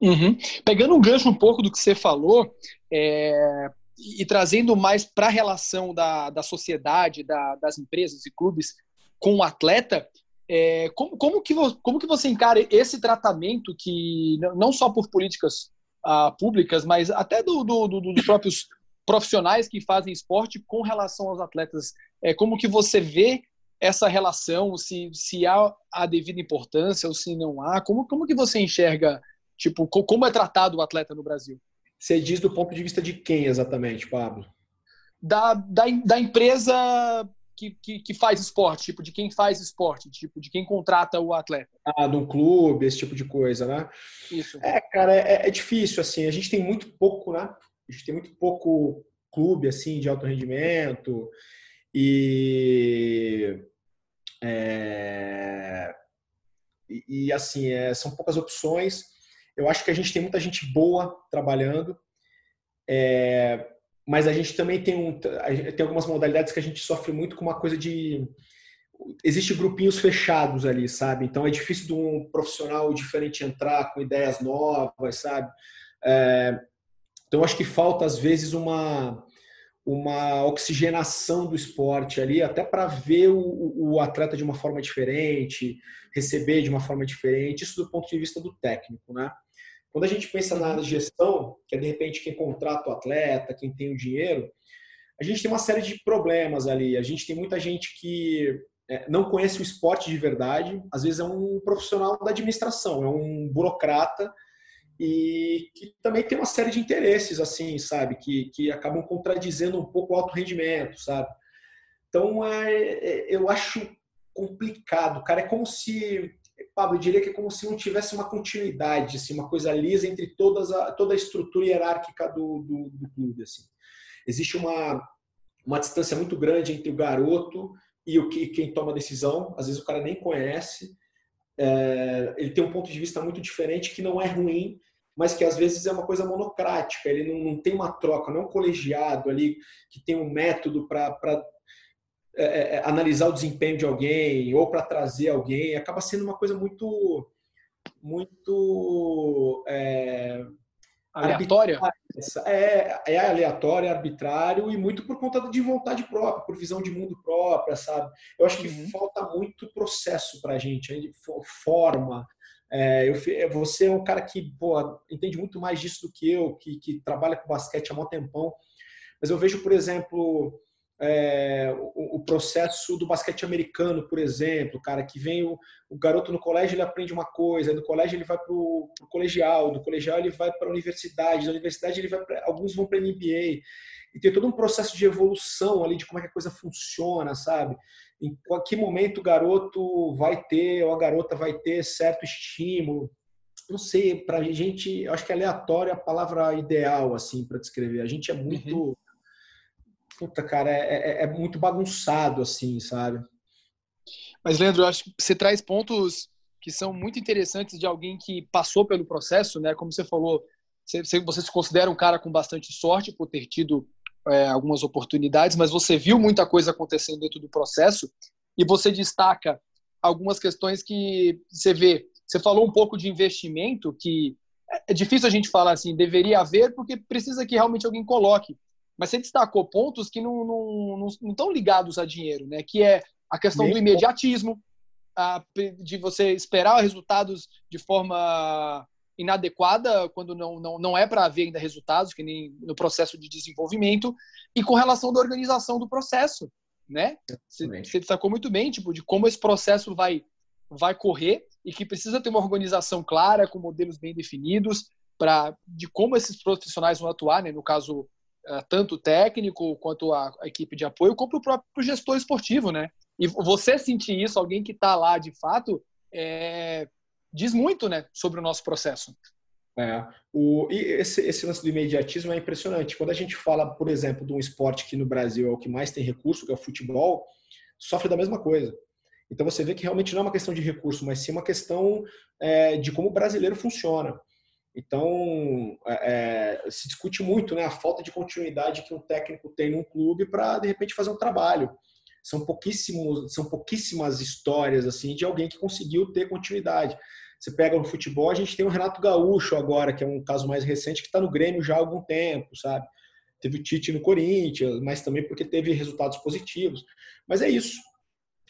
S1: Uhum. Pegando um gancho um pouco do que você falou, é, e trazendo mais para a relação da, da sociedade, da, das empresas e clubes com o atleta, é, como, como, que, como que você encara esse tratamento que, não só por políticas ah, públicas, mas até do, do, do, dos próprios profissionais que fazem esporte com relação aos atletas? É, como que você vê essa relação, se, se há a devida importância ou se não há? Como, como que você enxerga Tipo, como é tratado o atleta no Brasil?
S2: Você diz do ponto de vista de quem exatamente, Pablo?
S1: Da, da, da empresa que, que, que, faz esporte, tipo, de quem faz esporte, tipo, de quem contrata o atleta.
S2: Ah, de um clube, esse tipo de coisa, né?
S1: Isso.
S2: É, cara, é, é difícil, assim, a gente tem muito pouco, né? A gente tem muito pouco clube, assim, de alto rendimento e... É, e, e, assim, é, são poucas opções. Eu acho que a gente tem muita gente boa trabalhando, é, mas a gente também tem, um, tem algumas modalidades que a gente sofre muito com uma coisa de. Existem grupinhos fechados ali, sabe? Então é difícil de um profissional diferente entrar com ideias novas, sabe? É, então acho que falta, às vezes, uma, uma oxigenação do esporte ali, até para ver o, o, atleta de uma forma diferente, receber de uma forma diferente, isso do ponto de vista do técnico, né? Quando a gente pensa na gestão, que é de repente quem contrata o atleta, quem tem o dinheiro, a gente tem uma série de problemas ali. A gente tem muita gente que é, não conhece o esporte de verdade, às vezes é um profissional da administração, é um burocrata e que também tem uma série de interesses, assim, sabe, que, que acabam contradizendo um pouco o alto rendimento, sabe. Então, é, é, eu acho complicado, cara. É como se Pablo, eu diria que é como se não tivesse uma continuidade, assim, uma coisa lisa entre todas a, toda a estrutura hierárquica do, do, do clube. Assim. Existe uma, uma distância muito grande entre o garoto e o que, quem toma a decisão. Às vezes o cara nem conhece. É, ele tem um ponto de vista muito diferente que não é ruim, mas que às vezes é uma coisa monocrática. Ele não, não tem uma troca, não é um colegiado ali que tem um método para é, é, é, analisar o desempenho de alguém ou para trazer alguém, acaba sendo uma coisa muito muito
S1: é, aleatória.
S2: É, é aleatório, é arbitrário e muito por conta de vontade própria, por visão de mundo própria, sabe? Eu acho que uhum. falta muito processo para a gente, forma. É, eu, você é um cara que pô, entende muito mais disso do que eu, que, que trabalha com basquete há muito tempão. Mas eu vejo, por exemplo, é, o, o, processo do basquete americano, por exemplo, cara, que vem o, o garoto no colégio ele aprende uma coisa, no colégio ele vai para o colegial, do colegial ele vai para a universidade, da universidade ele vai pra, alguns vão para NBA e tem todo um processo de evolução ali de como é que a coisa funciona, sabe? Em que momento o garoto vai ter ou a garota vai ter certo estímulo? Não sei, para a gente, acho que é aleatório a palavra ideal assim para descrever. A gente é muito uhum puta, cara, é, é, é, muito bagunçado, assim, sabe?
S1: Mas, Leandro, eu acho que você traz pontos que são muito interessantes de alguém que passou pelo processo, né? Como você falou, você, você se considera um cara com bastante sorte por ter tido é, algumas oportunidades, mas você viu muita coisa acontecendo dentro do processo e você destaca algumas questões que você vê. Você falou um pouco de investimento, que é difícil a gente falar assim, deveria haver, porque precisa que realmente alguém coloque mas você destacou pontos que não, não, não, estão ligados a dinheiro, né? Que é a questão do imediatismo, a, de você esperar resultados de forma inadequada quando não, não, não é para haver ainda resultados, que nem no processo de desenvolvimento, e com relação da organização do processo, né? Você, você destacou muito bem, tipo, de como esse processo vai, vai correr e que precisa ter uma organização clara, com modelos bem definidos, para de como esses profissionais vão atuar, né? no caso, tanto o técnico quanto a, a equipe de apoio, como o próprio gestor esportivo, né? E você sentir isso, alguém que está lá de fato, é, diz muito né, sobre o nosso processo.
S2: É, o, e esse, esse lance do imediatismo é impressionante. Quando a gente fala, por exemplo, de um esporte que no Brasil é o que mais tem recurso, que é o futebol, sofre da mesma coisa. Então você vê que realmente não é uma questão de recurso, mas sim uma questão é, de como o brasileiro funciona. Então é, é, se discute muito né, a falta de continuidade que um técnico tem num clube para de repente fazer um trabalho. São pouquíssimos, são pouquíssimas histórias assim de alguém que conseguiu ter continuidade. Você pega no futebol, a gente tem o Renato Gaúcho agora, que é um caso mais recente, que está no Grêmio já há algum tempo, sabe? Teve o Tite no Corinthians, mas também porque teve resultados positivos. Mas é isso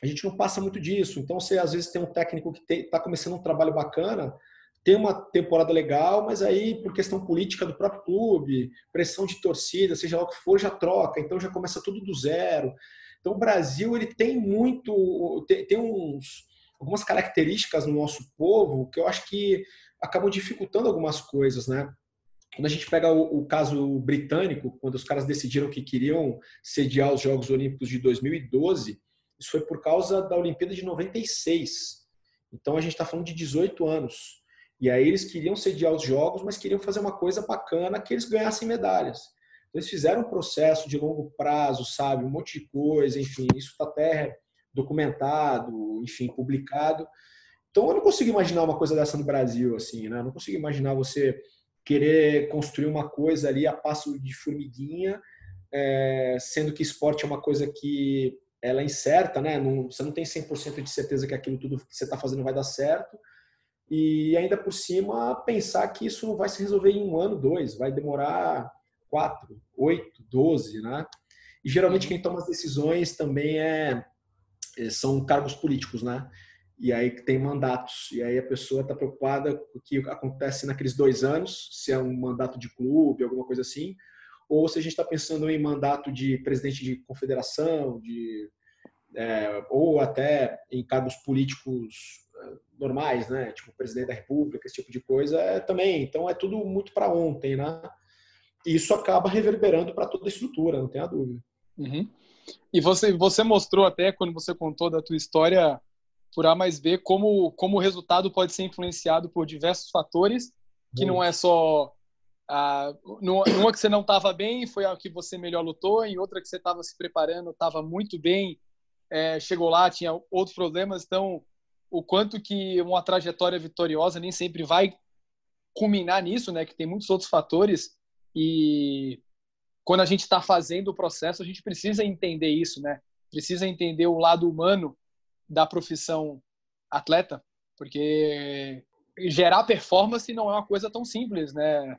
S2: a gente não passa muito disso. Então, você às vezes tem um técnico que está começando um trabalho bacana, tem uma temporada legal, mas aí, por questão política do próprio clube, pressão de torcida, seja lá o que for, já troca, então já começa tudo do zero. Então, o Brasil ele tem muito, tem, tem uns, algumas características no nosso povo que eu acho que acabam dificultando algumas coisas, né? Quando a gente pega o, o, caso britânico, quando os caras decidiram que queriam sediar os Jogos Olímpicos de 2012, isso foi por causa da Olimpíada de 96. Então a gente está falando de 18 anos. E aí eles queriam sediar os jogos, mas queriam fazer uma coisa bacana que eles ganhassem medalhas. Então, eles fizeram um processo de longo prazo, sabe, um monte de coisa, enfim, isso está até documentado, enfim, publicado. Então eu não consigo imaginar uma coisa dessa no Brasil, assim, né? Eu não consigo imaginar você querer construir uma coisa ali a passo de formiguinha, é, sendo que esporte é uma coisa que ela é incerta, né? Não, você não tem 100% de certeza que aquilo tudo que você está fazendo vai dar certo. E ainda por cima, pensar que isso não vai se resolver em um ano, dois, vai demorar quatro, oito, doze, né? E geralmente quem toma as decisões também é, é são cargos políticos, né? E aí tem mandatos. E aí a pessoa está preocupada com o que acontece naqueles dois anos, se é um mandato de clube, alguma coisa assim, ou se a gente está pensando em mandato de presidente de confederação, de, é, ou até em cargos políticos normais, né? Tipo presidente da República, esse tipo de coisa, é, também. Então é tudo muito para ontem, né? E isso acaba reverberando para toda a estrutura, não tenha dúvida.
S1: Uhum. E você, você mostrou até quando você contou da tua história por A mais B como, como o resultado pode ser influenciado por diversos fatores, que não é só ah, numa que você não estava bem, foi a que você melhor lutou, em outra que você estava se preparando, estava muito bem, é, chegou lá, tinha outros problemas. Então, o quanto que uma trajetória vitoriosa nem sempre vai culminar nisso, né? Que tem muitos outros fatores e quando a gente está fazendo o processo, a gente precisa entender isso, né? Precisa entender o lado humano da profissão atleta, porque gerar performance não é uma coisa tão simples, né?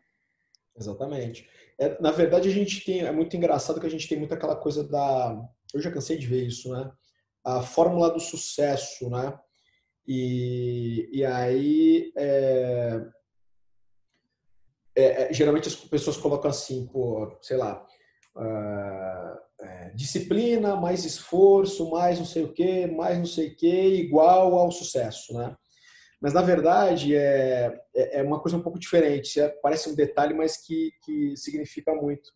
S2: Exatamente. É, na verdade, a gente tem. É muito engraçado que a gente tem muito aquela coisa da. Eu já cansei de ver isso, né? A fórmula do sucesso, né? E, e aí. É, é, é geralmente as pessoas colocam assim, pô, sei lá. Uh, disciplina, mais esforço, mais não sei o que, mais não sei o que, igual ao sucesso, né? Mas, na verdade, é, é, é uma coisa um pouco diferente. É, parece um detalhe, mas que, que significa muito.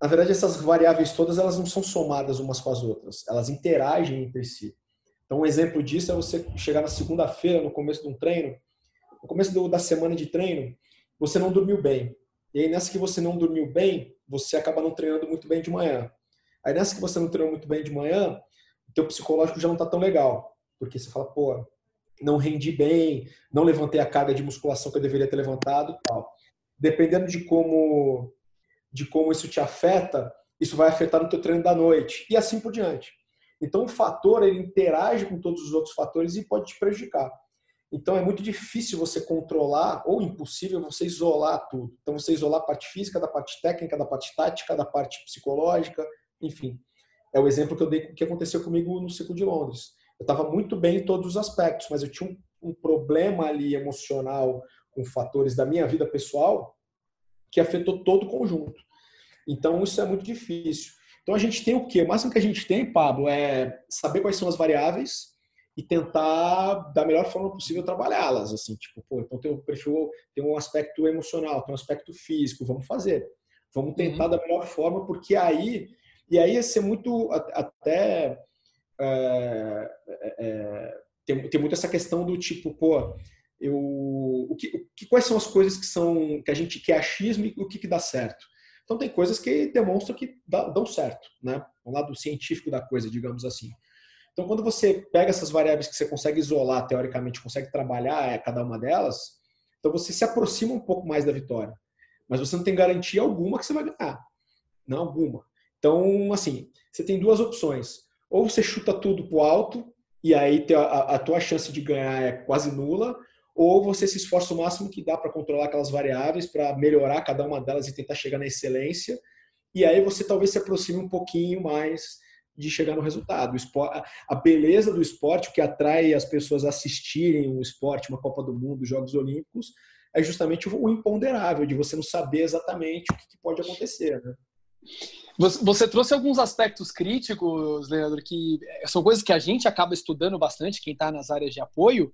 S2: Na verdade, essas variáveis todas elas não são somadas umas com as outras. Elas interagem entre si. Então, um exemplo disso é você chegar na segunda-feira, no começo de um treino, no começo do, da semana de treino, você não dormiu bem. E aí, nessa que você não dormiu bem, você acaba não treinando muito bem de manhã. Aí, nessa que você não treinou muito bem de manhã, o teu psicológico já não está tão legal. Porque você fala, pô, não rendi bem, não levantei a carga de musculação que eu deveria ter levantado, tal. Dependendo de como de como isso te afeta, isso vai afetar no teu treino da noite e assim por diante. Então o fator ele interage com todos os outros fatores e pode te prejudicar. Então é muito difícil você controlar ou impossível você isolar tudo. Então você isolar a parte física da parte técnica, da parte tática, da parte psicológica, enfim. É o exemplo que eu dei que aconteceu comigo no ciclo de Londres eu estava muito bem em todos os aspectos, mas eu tinha um, um, problema ali emocional com fatores da minha vida pessoal que afetou todo o conjunto. Então, isso é muito difícil. Então, a gente tem o quê? O máximo que a gente tem, Pablo, é saber quais são as variáveis e tentar, da melhor forma possível, trabalhá-las. Assim, tipo, pô, então tem um perfil, tem um aspecto emocional, tem um aspecto físico, vamos fazer. Vamos tentar uhum. da melhor forma, porque aí, e aí ia ser muito, até, é, é, é, tem, tem muito essa questão do tipo, pô, eu, o que, o que, quais são as coisas que são que a gente quer achismo e o que, que dá certo. Então tem coisas que demonstram que dão certo, né? O lado científico da coisa, digamos assim. Então quando você pega essas variáveis que você consegue isolar teoricamente, consegue trabalhar é, cada uma delas, então você se aproxima um pouco mais da vitória. Mas você não tem garantia alguma que você vai ganhar. Não alguma. Então, assim, você tem duas opções. Ou você chuta tudo pro alto e aí a, a tua chance de ganhar é quase nula, ou você se esforça o máximo que dá para controlar aquelas variáveis, para melhorar cada uma delas e tentar chegar na excelência. E aí você talvez se aproxime um pouquinho mais de chegar no resultado. A beleza do esporte, o que atrai as pessoas a assistirem um esporte, uma Copa do Mundo, Jogos Olímpicos, é justamente o imponderável, de você não saber exatamente o que pode acontecer. Né?
S1: Você trouxe alguns aspectos críticos, Leandro, que são coisas que a gente acaba estudando bastante, quem está nas áreas de apoio,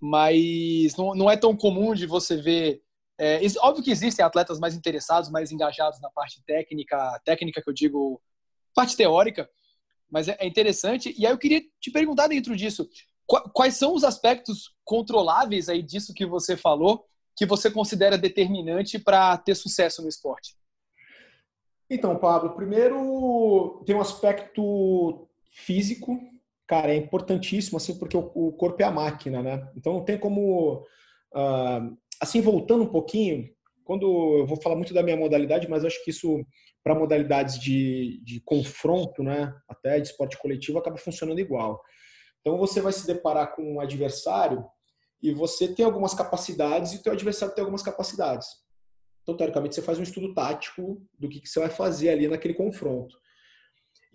S1: mas não, não é tão comum de você ver. É, óbvio que existem atletas mais interessados, mais engajados na parte técnica, técnica que eu digo, parte teórica, mas é, é interessante. E aí eu queria te perguntar dentro disso, quais são os aspectos controláveis aí disso que você falou, que você considera determinante para ter sucesso no esporte?
S2: Então, Pablo, primeiro tem um aspecto físico, cara, é importantíssimo, assim, porque o, corpo é a máquina, né? Então não tem como. Uh, assim, voltando um pouquinho, quando eu vou falar muito da minha modalidade, mas acho que isso, para modalidades de, de confronto, né, até de esporte coletivo, acaba funcionando igual. Então você vai se deparar com um adversário e você tem algumas capacidades e o teu adversário tem algumas capacidades. Então, teoricamente, você faz um estudo tático do que, que você vai fazer ali naquele confronto.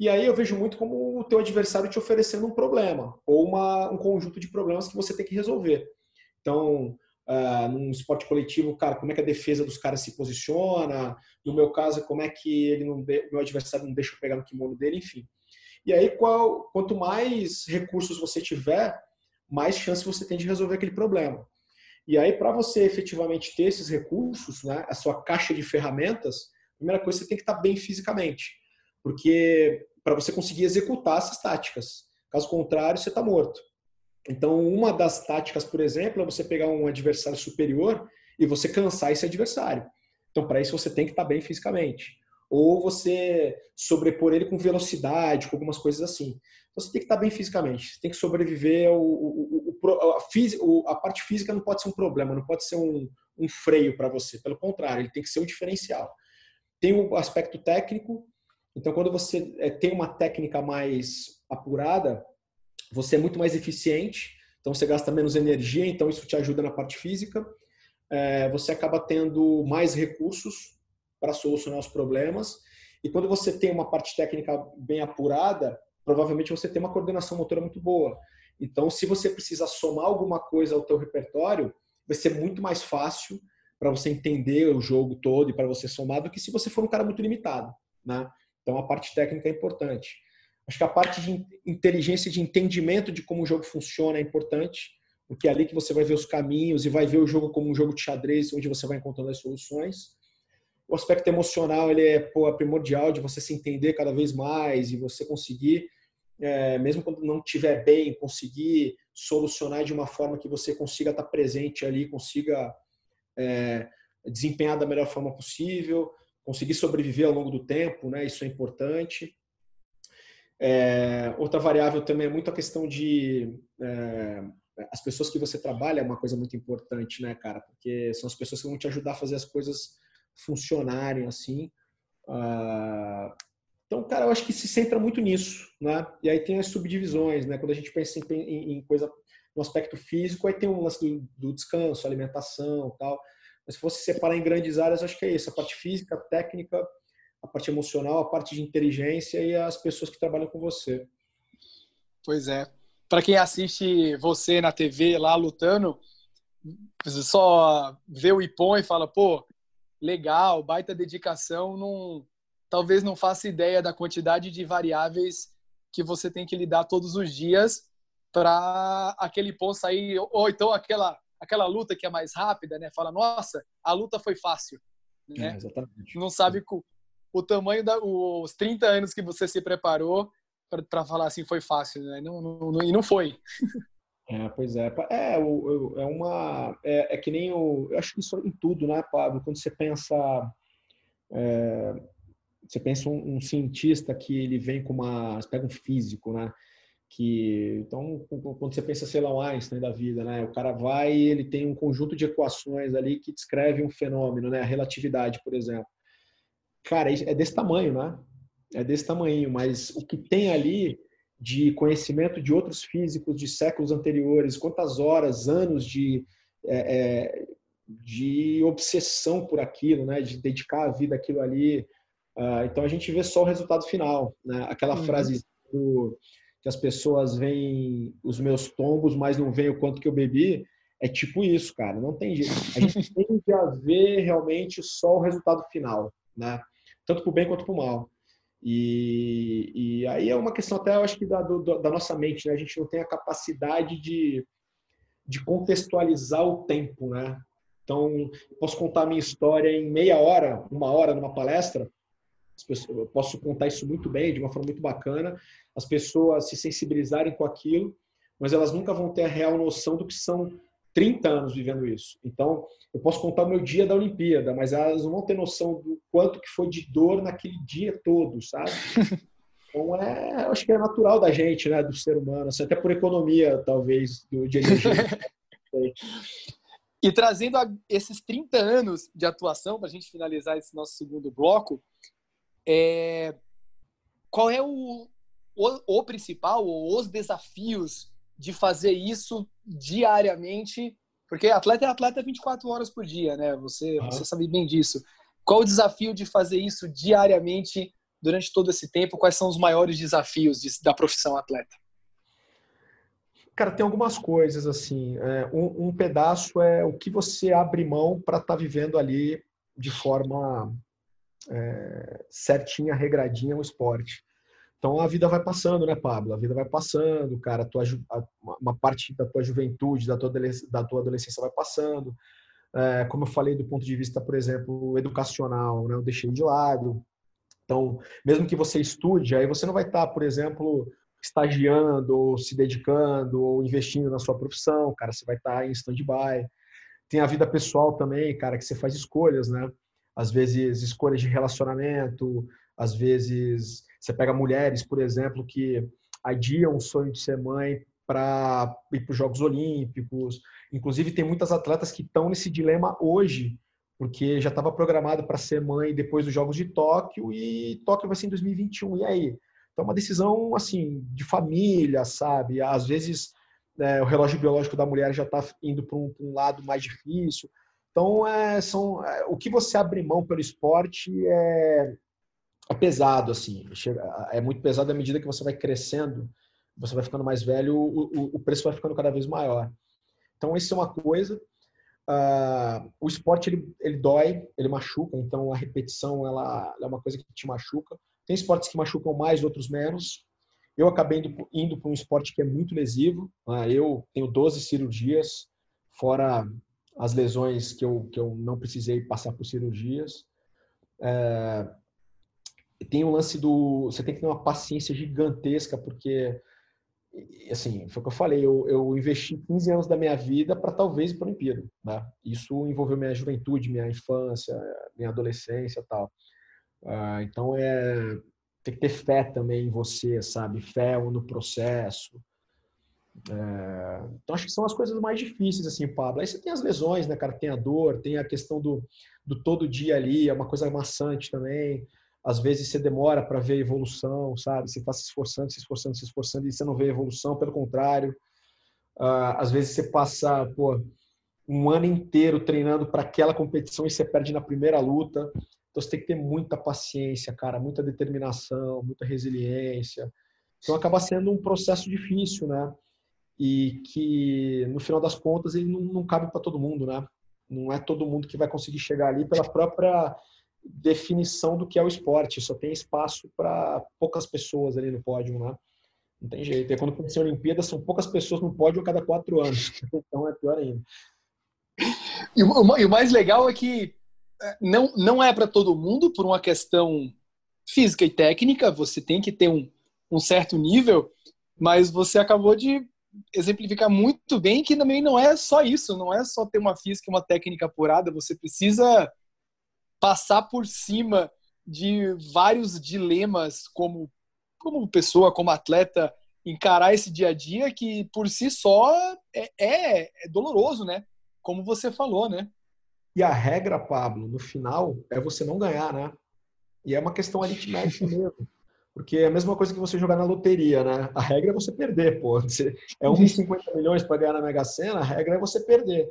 S2: E aí eu vejo muito como o teu adversário te oferecendo um problema ou uma, um conjunto de problemas que você tem que resolver. Então, uh, num esporte coletivo, cara, como é que a defesa dos caras se posiciona? No meu caso, como é que ele não de, meu adversário não deixa eu pegar no kimono dele, enfim. E aí, qual, quanto mais recursos você tiver, mais chance você tem de resolver aquele problema. E aí, para você efetivamente ter esses recursos, né, a sua caixa de ferramentas, a primeira coisa você tem que estar bem fisicamente. Porque para você conseguir executar essas táticas. Caso contrário, você está morto. Então, uma das táticas, por exemplo, é você pegar um adversário superior e você cansar esse adversário. Então, para isso, você tem que estar tá bem fisicamente. Ou você sobrepor ele com velocidade, com algumas coisas assim. Então, você tem que estar tá bem fisicamente. Você tem que sobreviver. O, o, a, a, parte física não pode ser um problema, não pode ser um, um freio para você. Pelo contrário, ele tem que ser um diferencial. Tem o aspecto técnico, então, quando você é, tem uma técnica mais apurada, você é muito mais eficiente, então você gasta menos energia, então isso te ajuda na parte física. É, você acaba tendo mais recursos para solucionar os problemas. E quando você tem uma parte técnica bem apurada, provavelmente você tem uma coordenação motora muito boa. Então, se você precisa somar alguma coisa ao teu repertório, vai ser muito mais fácil para você entender o jogo todo e para você somar do que se você for um cara muito limitado, né? Então a parte técnica é importante. Acho que a parte de inteligência, de entendimento de como o jogo funciona é importante, porque é ali que você vai ver os caminhos e vai ver o jogo como um jogo de xadrez, onde você vai encontrando as soluções. O aspecto emocional ele é, pô, é primordial de você se entender cada vez mais e você conseguir, é, mesmo quando não estiver bem, conseguir solucionar de uma forma que você consiga estar presente ali, consiga é, desempenhar da melhor forma possível conseguir sobreviver ao longo do tempo, né? Isso é importante. É, outra variável também é muito a questão de é, as pessoas que você trabalha é uma coisa muito importante, né, cara? Porque são as pessoas que vão te ajudar a fazer as coisas funcionarem assim. Ah, então, cara, eu acho que se centra muito nisso, né? E aí tem as subdivisões, né? Quando a gente pensa em, em coisa no aspecto físico, aí tem um lance do, do descanso, alimentação, tal. Mas se fosse separar em grandes áreas, acho que é isso: a parte física, a técnica, a parte emocional, a parte de inteligência e as pessoas que trabalham com você.
S1: Pois é. Para quem assiste você na TV lá lutando, só vê o Ipon e fala, pô, legal, baita dedicação, não, talvez não faça ideia da quantidade de variáveis que você tem que lidar todos os dias para aquele Ipon sair, ou então aquela, aquela luta que é mais rápida, né? Fala, nossa, a luta foi fácil. Né? É, exatamente. Não sabe o, o tamanho da, os 30 anos que você se preparou para falar assim foi fácil, né? Não, não, não, e não foi.
S2: É, pois é. É, é uma. É, é, que nem o. Eu acho que isso em tudo, né, Pablo? Quando você pensa. É, você pensa um, um, cientista que ele vem com uma. Você pega um físico, né? Que, então, quando você pensa, sei lá, o Einstein da vida, né? O cara vai e ele tem um conjunto de equações ali que descreve um fenômeno, né? A relatividade, por exemplo. Cara, é desse tamanho, né? É desse tamanho, mas o que tem ali de conhecimento de outros físicos de séculos anteriores, quantas horas, anos de, é, é, de obsessão por aquilo, né? de dedicar a vida àquilo ali. Uh, então a gente vê só o resultado final. Né? Aquela uhum. frase do, que as pessoas veem os meus tombos, mas não veem o quanto que eu bebi. É tipo isso, cara. Não tem jeito. A gente tem que ver realmente só o resultado final, né? Tanto para o bem quanto para o mal. E, e aí é uma questão até, eu acho que da, do, da nossa mente, né? A gente não tem a capacidade de, de contextualizar o tempo, né? Então, posso contar a minha história em meia hora, uma hora numa palestra. Eu posso contar isso muito bem, de uma forma muito bacana. As pessoas se sensibilizarem com aquilo, mas elas nunca vão ter a real noção do que são 30 anos vivendo isso. Então, eu posso contar o meu dia da Olimpíada, mas elas não vão ter noção do quanto que foi de dor naquele dia todo, sabe? Então, é, acho que é natural da gente, né, do ser humano, assim, até por economia, talvez, do, de energia.
S1: e trazendo a, esses 30 anos de atuação, para a gente finalizar esse nosso segundo bloco, é, qual é o, o, o principal, ou os desafios de fazer isso diariamente, porque atleta é atleta 24 horas por dia, né? Você, uhum. você sabe bem disso. Qual o desafio de fazer isso diariamente durante todo esse tempo? Quais são os maiores desafios de, da profissão atleta?
S2: Cara, tem algumas coisas assim. É, um, um, pedaço é o que você abre mão para estar tá vivendo ali de forma é, certinha, regradinha o esporte. Então a vida vai passando, né, Pablo? A vida vai passando, cara. Tua, uma parte da tua juventude, da tua, da tua adolescência vai passando. É, como eu falei, do ponto de vista, por exemplo, educacional, né, eu deixei de lado. Então, mesmo que você estude, aí você não vai estar, por exemplo, estagiando, ou se dedicando, ou investindo na sua profissão, cara. Você vai estar em stand-by. Tem a vida pessoal também, cara, que você faz escolhas, né? Às vezes, escolhas de relacionamento, às vezes você pega mulheres, por exemplo, que adiam o sonho de ser mãe para ir para os Jogos Olímpicos. Inclusive, tem muitas atletas que estão nesse dilema hoje, porque já estava programado para ser mãe depois dos Jogos de Tóquio e Tóquio vai ser em 2021. E aí? Então, é uma decisão assim de família, sabe? Às vezes é, o relógio biológico da mulher já está indo para um, um, lado mais difícil. Então, é, são, é, o que você abre mão pelo esporte é, é pesado, assim. É muito pesado à medida que você vai crescendo, você vai ficando mais velho, o, o, preço vai ficando cada vez maior. Então, isso é uma coisa. Uh, o esporte, ele, ele dói, ele machuca, então a repetição, ela, ela é uma coisa que te machuca. Tem esportes que machucam mais, outros menos. Eu acabei indo, indo para um esporte que é muito lesivo. Uh, eu tenho 12 cirurgias, fora as lesões que eu, que eu não precisei passar por cirurgias. Uh, tem o lance do. Você tem que ter uma paciência gigantesca, porque, assim, foi o que eu falei, eu, eu investi 15 anos da minha vida para talvez ir para a Olimpíada. Né? Isso envolveu minha juventude, minha infância, minha adolescência tal. Uh, então, é, tem que ter fé também em você, sabe? Fé no processo. É, então, acho que são as coisas mais difíceis, assim, Pablo. Aí você tem as lesões, né, cara? Tem a dor, tem a questão do, do todo dia ali, é uma coisa maçante também às vezes você demora para ver evolução, sabe? Você está se esforçando, se esforçando, se esforçando e você não vê evolução, pelo contrário. Uh, às vezes você passa pô, um ano inteiro treinando para aquela competição e você perde na primeira luta. Então você tem que ter muita paciência, cara, muita determinação, muita resiliência. Então acaba sendo um processo difícil, né? E que no final das contas ele não, não cabe para todo mundo, né? Não é todo mundo que vai conseguir chegar ali pela própria definição do que é o esporte. Só tem espaço para poucas pessoas ali no pódio, né? Não tem jeito. E quando acontece a Olimpíada, são poucas pessoas no pódio a cada quatro anos. Então é pior ainda.
S1: E o mais legal é que é, não, não é para todo mundo, por uma questão física e técnica, você tem que ter um, um certo nível, mas você acabou de exemplificar muito bem que também não é só isso, não é só ter uma física e uma técnica apurada, você precisa passar por cima de vários dilemas como como pessoa, como atleta, encarar esse dia a dia que por si só é, é, é doloroso, né? Como você falou, né?
S2: E a regra, Pablo, no final é você não ganhar, né? E é uma questão aritmética mesmo. Porque é a mesma coisa que você jogar na loteria, né? A regra é você perder, pô. É 1,50 milhões para ganhar na Mega Sena, a regra é você perder.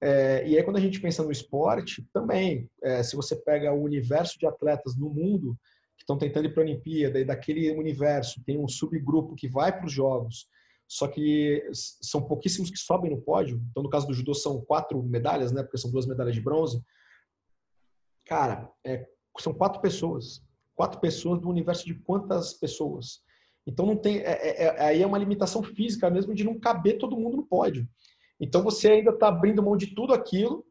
S2: É, e aí, quando a gente pensa no esporte, também, é, se você pega o universo de atletas no mundo que estão tentando ir para a Olimpíada, e daquele universo tem um subgrupo que vai para os Jogos, só que são pouquíssimos que sobem no pódio. Então, no caso do judô, são quatro medalhas, né? Porque são duas medalhas de bronze. Cara, é, são quatro pessoas. Quatro pessoas do universo de quantas pessoas? Então, não tem. É, é, é aí é uma limitação física mesmo de não caber todo mundo no pódio. Então, você ainda está abrindo mão de tudo aquilo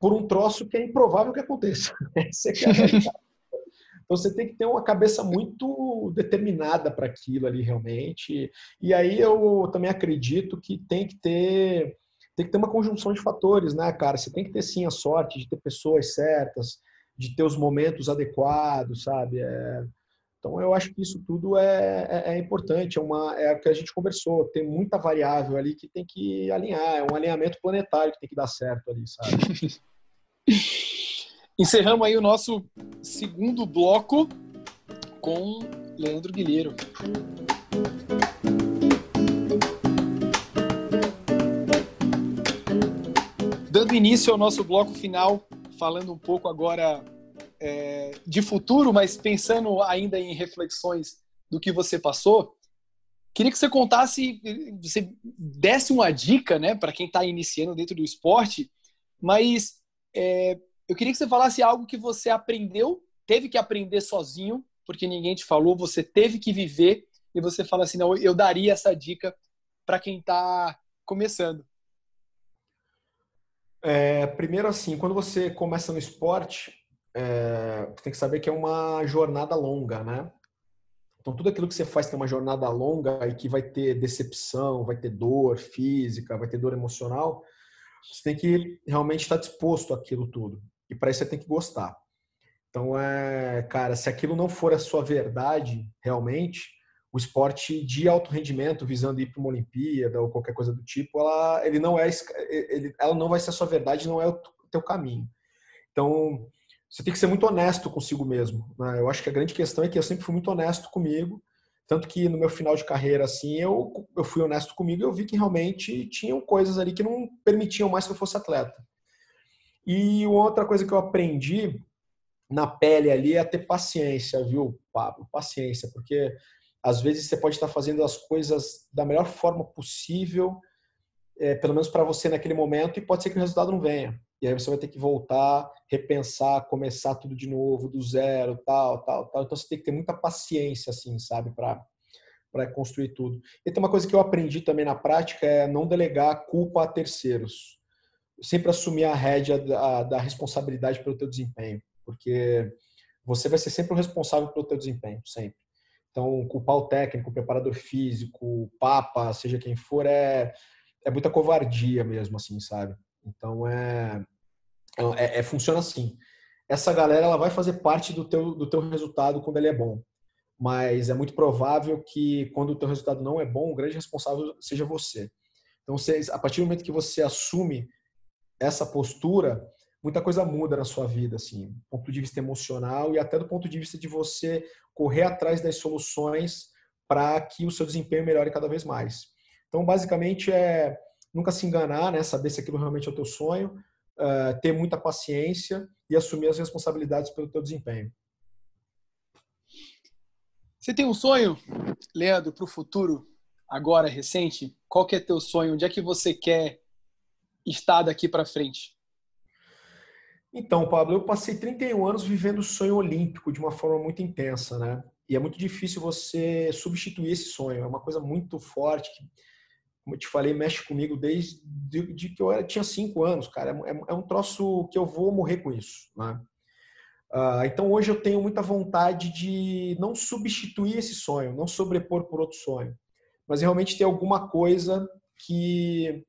S2: por um troço que é improvável que aconteça. É é então você tem que ter uma cabeça muito determinada para aquilo ali realmente. E aí eu também acredito que tem que ter tem que ter uma conjunção de fatores, né, cara? Você tem que ter sim a sorte de ter pessoas certas, de ter os momentos adequados, sabe? É... Então eu acho que isso tudo é, é, é, importante, é, uma, é o que a gente conversou, tem muita variável ali que tem que alinhar, é um alinhamento planetário que tem que dar certo ali, sabe?
S1: Encerramos aí o nosso segundo bloco com Leandro Guilheiro. Dando início ao nosso bloco final, falando um pouco agora é, de futuro, mas pensando ainda em reflexões do que você passou, queria que você contasse, você desse uma dica, né, para quem está iniciando dentro do esporte, mas é, eu queria que você falasse algo que você aprendeu, teve que aprender sozinho, porque ninguém te falou, você teve que viver, e você fala assim: não, eu daria essa dica para quem está começando.
S2: É, primeiro, assim, quando você começa no esporte, é, tem que saber que é uma jornada longa, né? Então, tudo aquilo que você faz tem uma jornada longa e que vai ter decepção, vai ter dor física, vai ter dor emocional, você tem que realmente estar disposto àquilo tudo. E para isso você tem que gostar. Então, é, cara, se aquilo não for a sua verdade realmente, o esporte de alto rendimento, visando ir para uma Olimpíada ou qualquer coisa do tipo, ela, ele não é, ele, ela não vai ser a sua verdade, não é o teu caminho. Então, você tem que ser muito honesto consigo mesmo. Né? Eu acho que a grande questão é que eu sempre fui muito honesto comigo, tanto que no meu final de carreira, assim, eu, eu fui honesto comigo e eu vi que realmente tinham coisas ali que não permitiam mais que eu fosse atleta. E outra coisa que eu aprendi na pele ali é ter paciência, viu, Pablo? Paciência, porque às vezes você pode estar fazendo as coisas da melhor forma possível, é, pelo menos para você naquele momento, e pode ser que o resultado não venha. E aí você vai ter que voltar, repensar, começar tudo de novo, do zero, tal, tal, tal. Então você tem que ter muita paciência, assim, sabe, para para construir tudo. E tem uma coisa que eu aprendi também na prática é não delegar culpa a terceiros sempre assumir a rédea da, da responsabilidade pelo teu desempenho, porque você vai ser sempre o responsável pelo teu desempenho, sempre. Então, culpar o técnico, o preparador físico, o papa, seja quem for, é, é muita covardia mesmo, assim, sabe? Então, é, é, é, funciona assim. Essa galera, ela vai fazer parte do teu, do teu resultado quando ele é bom. Mas é muito provável que quando o teu resultado não é bom, o grande responsável seja você. Então, você, a partir do momento que você assume essa postura, muita coisa muda na sua vida, assim, do ponto de vista emocional e até do ponto de vista de você correr atrás das soluções para que o seu desempenho melhore cada vez mais. Então, basicamente, é nunca se enganar, né? saber se aquilo realmente é o teu sonho, uh, ter muita paciência e assumir as responsabilidades pelo teu desempenho.
S1: Você tem um sonho, Leandro, para o futuro? agora, recente? Qual que é teu sonho? Onde é que você quer estar daqui para frente?
S2: Então, Pablo, eu passei 31 anos vivendo o sonho olímpico de uma forma muito intensa, né? E é muito difícil você substituir esse sonho. É uma coisa muito forte que, como eu te falei, mexe comigo desde de que eu era, tinha cinco anos, cara. É, é, é, um troço que eu vou morrer com isso, né? Uh, então hoje eu tenho muita vontade de não substituir esse sonho, não sobrepor por outro sonho, mas realmente ter alguma coisa que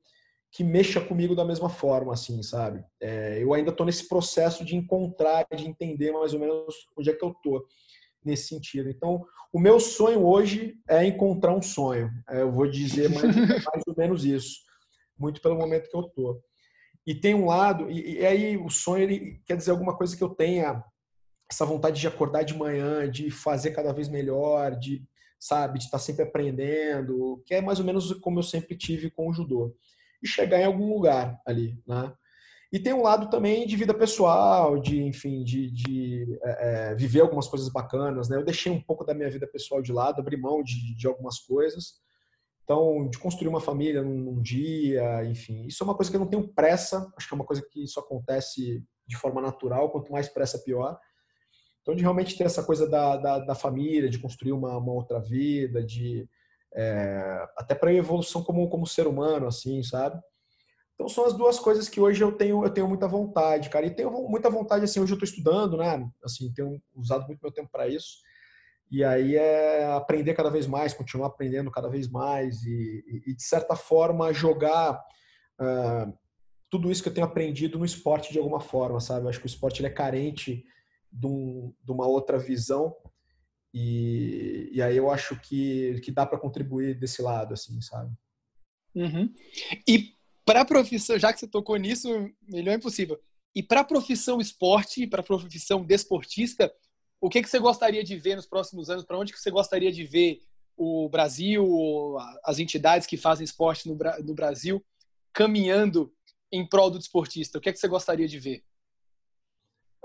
S2: que mexa comigo da mesma forma, assim, sabe? É, eu ainda estou nesse processo de encontrar, de entender mais ou menos onde é que eu estou nesse sentido. Então, o meu sonho hoje é encontrar um sonho. É, eu vou dizer mais, mais, ou menos isso, muito pelo momento que eu estou. E tem um lado, e, e, aí o sonho ele quer dizer alguma coisa que eu tenha essa vontade de acordar de manhã, de fazer cada vez melhor, de sabe, de estar sempre aprendendo, que é mais ou menos como eu sempre tive com o judô e chegar em algum lugar ali, né? E tem um lado também de vida pessoal, de, enfim, de, de é, é, viver algumas coisas bacanas, né? Eu deixei um pouco da minha vida pessoal de lado, abri mão de, de algumas coisas. Então, de construir uma família num, num, dia, enfim. Isso é uma coisa que eu não tenho pressa, acho que é uma coisa que isso acontece de forma natural, quanto mais pressa, pior. Então, de realmente ter essa coisa da, da, da família, de construir uma, uma outra vida, de é, até para a evolução como, como ser humano, assim, sabe? Então são as duas coisas que hoje eu tenho eu tenho muita vontade, cara. E tenho muita vontade assim, hoje eu estou estudando, né? Assim, tenho usado muito meu tempo para isso. E aí é aprender cada vez mais, continuar aprendendo cada vez mais e, e de certa forma jogar uh, tudo isso que eu tenho aprendido no esporte de alguma forma, sabe? Eu acho que o esporte é carente de, um, de uma outra visão e, e aí eu acho que, que dá para contribuir desse lado, assim, sabe?
S1: Uhum. E para a profissão, já que você tocou nisso, melhor impossível. E para a profissão esporte, para a profissão desportista, o que, que você gostaria de ver nos próximos anos? Para onde que você gostaria de ver o Brasil, as entidades que fazem esporte no, no Brasil, caminhando em prol do desportista? O que, que você gostaria de ver?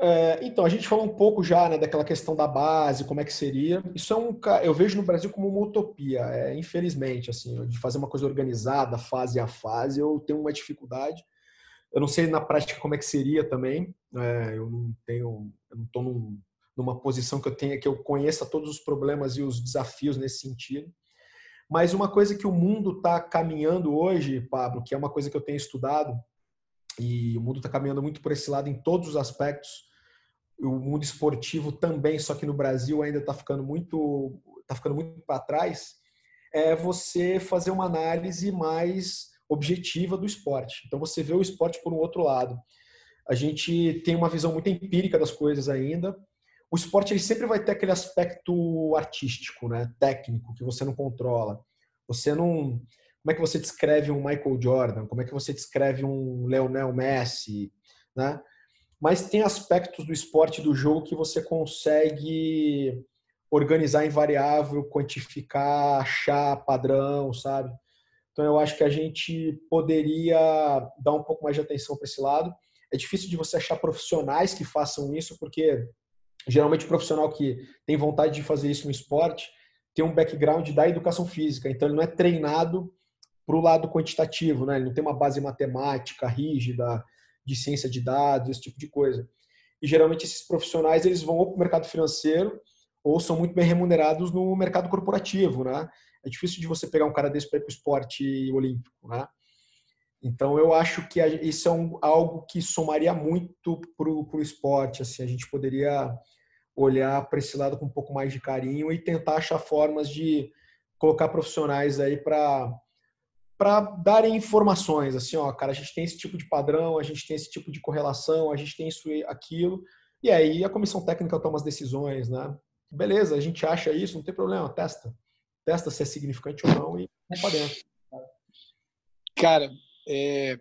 S2: É, então, a gente falou um pouco já né, daquela questão da base, como é que seria. Isso é um, eu vejo no Brasil como uma utopia, é, infelizmente, assim, de fazer uma coisa organizada, fase a fase, eu tenho uma dificuldade. Eu não sei na prática como é que seria também. É, eu não tenho, eu não estou num, numa posição que eu tenha que eu conheça todos os problemas e os desafios nesse sentido. Mas uma coisa que o mundo está caminhando hoje, Pablo, que é uma coisa que eu tenho estudado, e o mundo está caminhando muito por esse lado em todos os aspectos, o mundo esportivo também, só que no Brasil ainda está ficando muito está ficando muito para trás, é você fazer uma análise mais objetiva do esporte. Então você vê o esporte por um outro lado. A gente tem uma visão muito empírica das coisas ainda. O esporte ele sempre vai ter aquele aspecto artístico, né, técnico que você não controla. Você não como é que você descreve um Michael Jordan? Como é que você descreve um Leonel Messi, né? Mas tem aspectos do esporte do jogo que você consegue organizar em variável, quantificar, achar padrão, sabe? Então eu acho que a gente poderia dar um pouco mais de atenção para esse lado. É difícil de você achar profissionais que façam isso, porque geralmente o profissional que tem vontade de fazer isso no esporte tem um background da educação física, então ele não é treinado para o lado quantitativo, né? Ele não tem uma base matemática rígida, de ciência de dados, esse tipo de coisa. E geralmente esses profissionais eles vão para o mercado financeiro ou são muito bem remunerados no mercado corporativo, né? É difícil de você pegar um cara desse para ir para o esporte olímpico, né? Então eu acho que isso é um, algo que somaria muito para o esporte. Assim, a gente poderia olhar para esse lado com um pouco mais de carinho e tentar achar formas de colocar profissionais aí para para darem informações, assim, ó, cara, a gente tem esse tipo de padrão, a gente tem esse tipo de correlação, a gente tem isso e aquilo, e aí a comissão técnica toma as decisões, né? Beleza, a gente acha isso, não tem problema, testa. Testa se é significante ou não e vamos para dentro.
S1: Cara, é,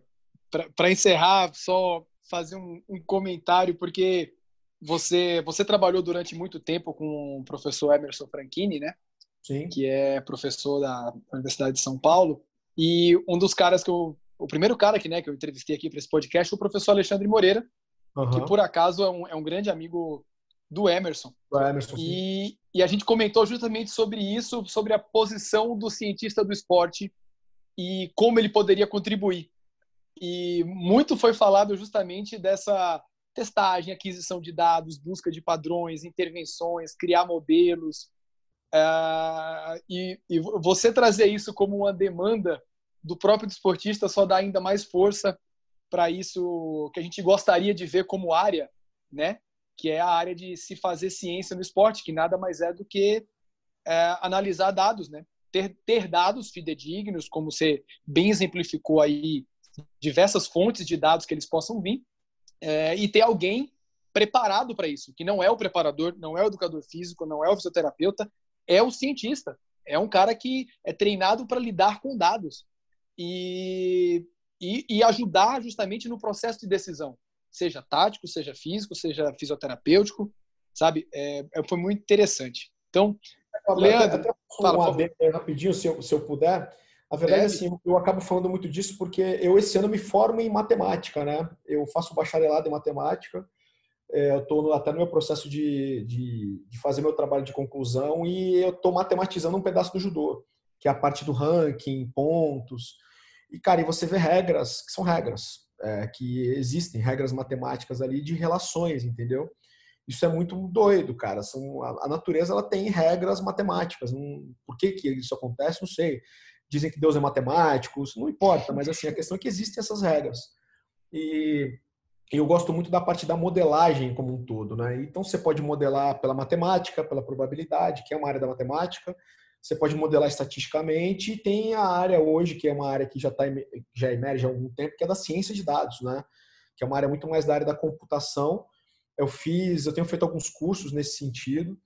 S1: para encerrar, só fazer um, um, comentário, porque você, você trabalhou durante muito tempo com o professor Emerson Franchini, né?
S2: Sim.
S1: Que é professor da Universidade de São Paulo. E um dos caras que eu. O primeiro cara que, né, que eu entrevistei aqui para esse podcast foi o professor Alexandre Moreira, uhum. que por acaso é um, é um grande amigo do Emerson.
S2: Do Emerson
S1: e, e, a gente comentou justamente sobre isso, sobre a posição do cientista do esporte e como ele poderia contribuir. E muito foi falado justamente dessa testagem, aquisição de dados, busca de padrões, intervenções, criar modelos. Uh, e, e, você trazer isso como uma demanda do próprio desportista só dá ainda mais força para isso que a gente gostaria de ver como área, né? Que é a área de se fazer ciência no esporte, que nada mais é do que é, analisar dados, né? Ter, ter dados fidedignos, como você bem exemplificou aí, diversas fontes de dados que eles possam vir, é, e ter alguém preparado para isso, que não é o preparador, não é o educador físico, não é o fisioterapeuta, é o cientista. É um cara que é treinado para lidar com dados e, e, e, ajudar justamente no processo de decisão, seja tático, seja físico, seja fisioterapêutico, sabe? É, é foi muito interessante. Então,
S2: Leandro, até, até fala, um rapidinho, se eu, se eu puder. A verdade é assim, eu acabo falando muito disso porque eu esse ano me formo em matemática, né? Eu faço bacharelado em matemática, é, eu estou até no meu processo de, de, de, fazer meu trabalho de conclusão e eu estou matematizando um pedaço do judô, que é a parte do ranking, pontos. E, cara, e você vê regras, que são regras, é, que existem, regras matemáticas ali de relações, entendeu? Isso é muito doido, cara. São, a, a natureza ela tem regras matemáticas. Não, por que, que isso acontece? Não sei dizem que Deus é matemático, não importa, mas assim, a questão é que existem essas regras. E eu gosto muito da parte da modelagem como um todo, né? Então você pode modelar pela matemática, pela probabilidade, que é uma área da matemática, você pode modelar estatisticamente e tem a área hoje, que é uma área que já, tá, já emerge há algum tempo, que é da ciência de dados, né? Que é uma área muito mais da área da computação. Eu fiz, eu tenho feito alguns cursos nesse sentido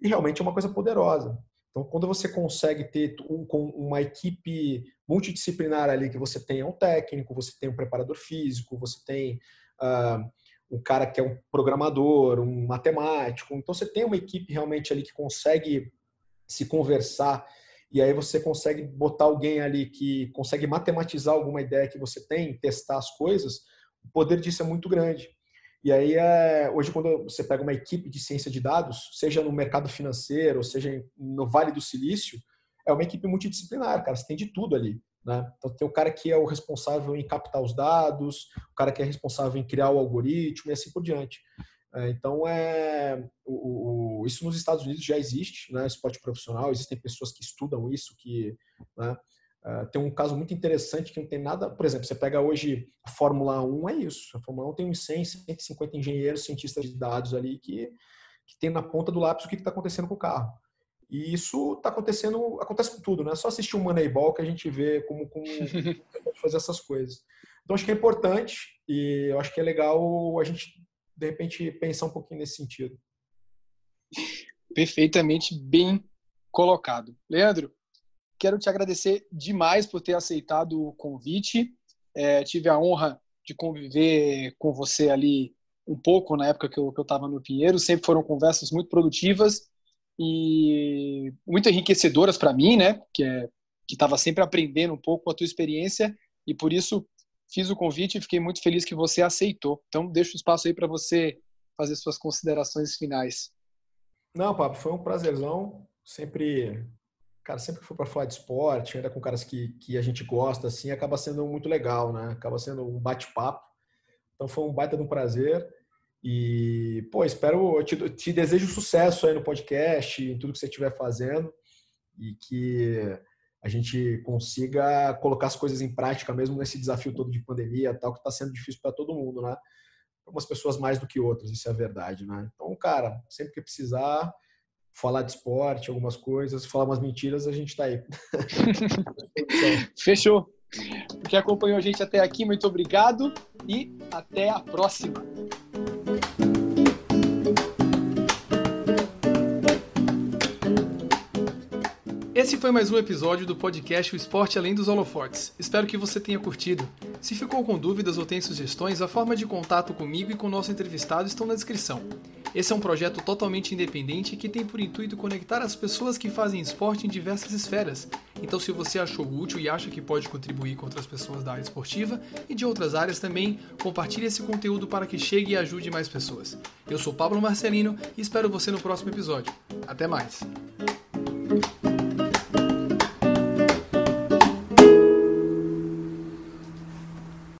S2: e realmente é uma coisa poderosa. Então, quando você consegue ter um, uma equipe multidisciplinar ali, que você tenha um técnico, você tem um preparador físico, você tem uh, um cara que é um programador, um matemático, então você tem uma equipe realmente ali que consegue se conversar e aí você consegue botar alguém ali que consegue matematizar alguma ideia que você tem, testar as coisas, o poder disso é muito grande. E aí, é, hoje, quando você pega uma equipe de ciência de dados, seja no mercado financeiro, seja no Vale do Silício, é uma equipe multidisciplinar, cara. Você tem de tudo ali. Né? Então, tem o cara que é o responsável em captar os dados, o cara que é responsável em criar o algoritmo e assim por diante. É, então, é, o, o, isso nos Estados Unidos já existe, né? esporte profissional, existem pessoas que estudam isso, que né? Uh, tem um caso muito interessante que não tem nada. Por exemplo, você pega hoje a Fórmula 1, é isso. A Fórmula 1 tem uns 100, 150 engenheiros, cientistas de dados ali que, que tem na ponta do lápis o que está acontecendo com o carro. E isso está acontecendo, acontece com tudo, né? É só assistir um Moneyball que a gente vê como, como fazer essas coisas. Então acho que é importante e eu acho que é legal a gente de repente pensar um pouquinho nesse sentido.
S1: Perfeitamente bem colocado. Leandro, Quero te agradecer demais por ter aceitado o convite. É, tive a honra de conviver com você ali um pouco na época que eu estava no Pinheiro. Sempre foram conversas muito produtivas e muito enriquecedoras para mim, né? Que é, que estava sempre aprendendo um pouco com a tua experiência e por isso fiz o convite e fiquei muito feliz que você aceitou. Então deixo o espaço aí para você fazer suas considerações finais.
S2: Não, Papo, foi um prazerzão. Sempre cara, sempre que for para falar de esporte, ainda com caras que, que a gente gosta, assim, acaba sendo muito legal, né? Acaba sendo um bate-papo. Então foi um baita de um prazer. E, pô, espero, te, te desejo sucesso aí no podcast, em tudo que você estiver fazendo e que a gente consiga colocar as coisas em prática mesmo nesse desafio todo de pandemia tal, que está sendo difícil para todo mundo, né? Algumas pessoas mais do que outras, isso é a verdade, né? Então, cara, sempre que precisar, falar de esporte, algumas coisas, falar umas mentiras, a gente está aí.
S1: Fechou. Que acompanhou a gente até aqui, muito obrigado e até a próxima. Esse foi mais um episódio do podcast O Esporte Além dos Holofotes. Espero que você tenha curtido. Se ficou com dúvidas ou tem sugestões, a forma de contato comigo e com o nosso entrevistado estão na descrição. Esse é um projeto totalmente independente que tem por intuito conectar as pessoas que fazem esporte em diversas esferas, Então, se você achou útil e acha que pode contribuir com outras pessoas da área esportiva e de outras áreas também, compartilhe esse conteúdo para que chegue e ajude mais pessoas. Eu sou Pablo Marcelino e espero você no próximo episódio. Até mais!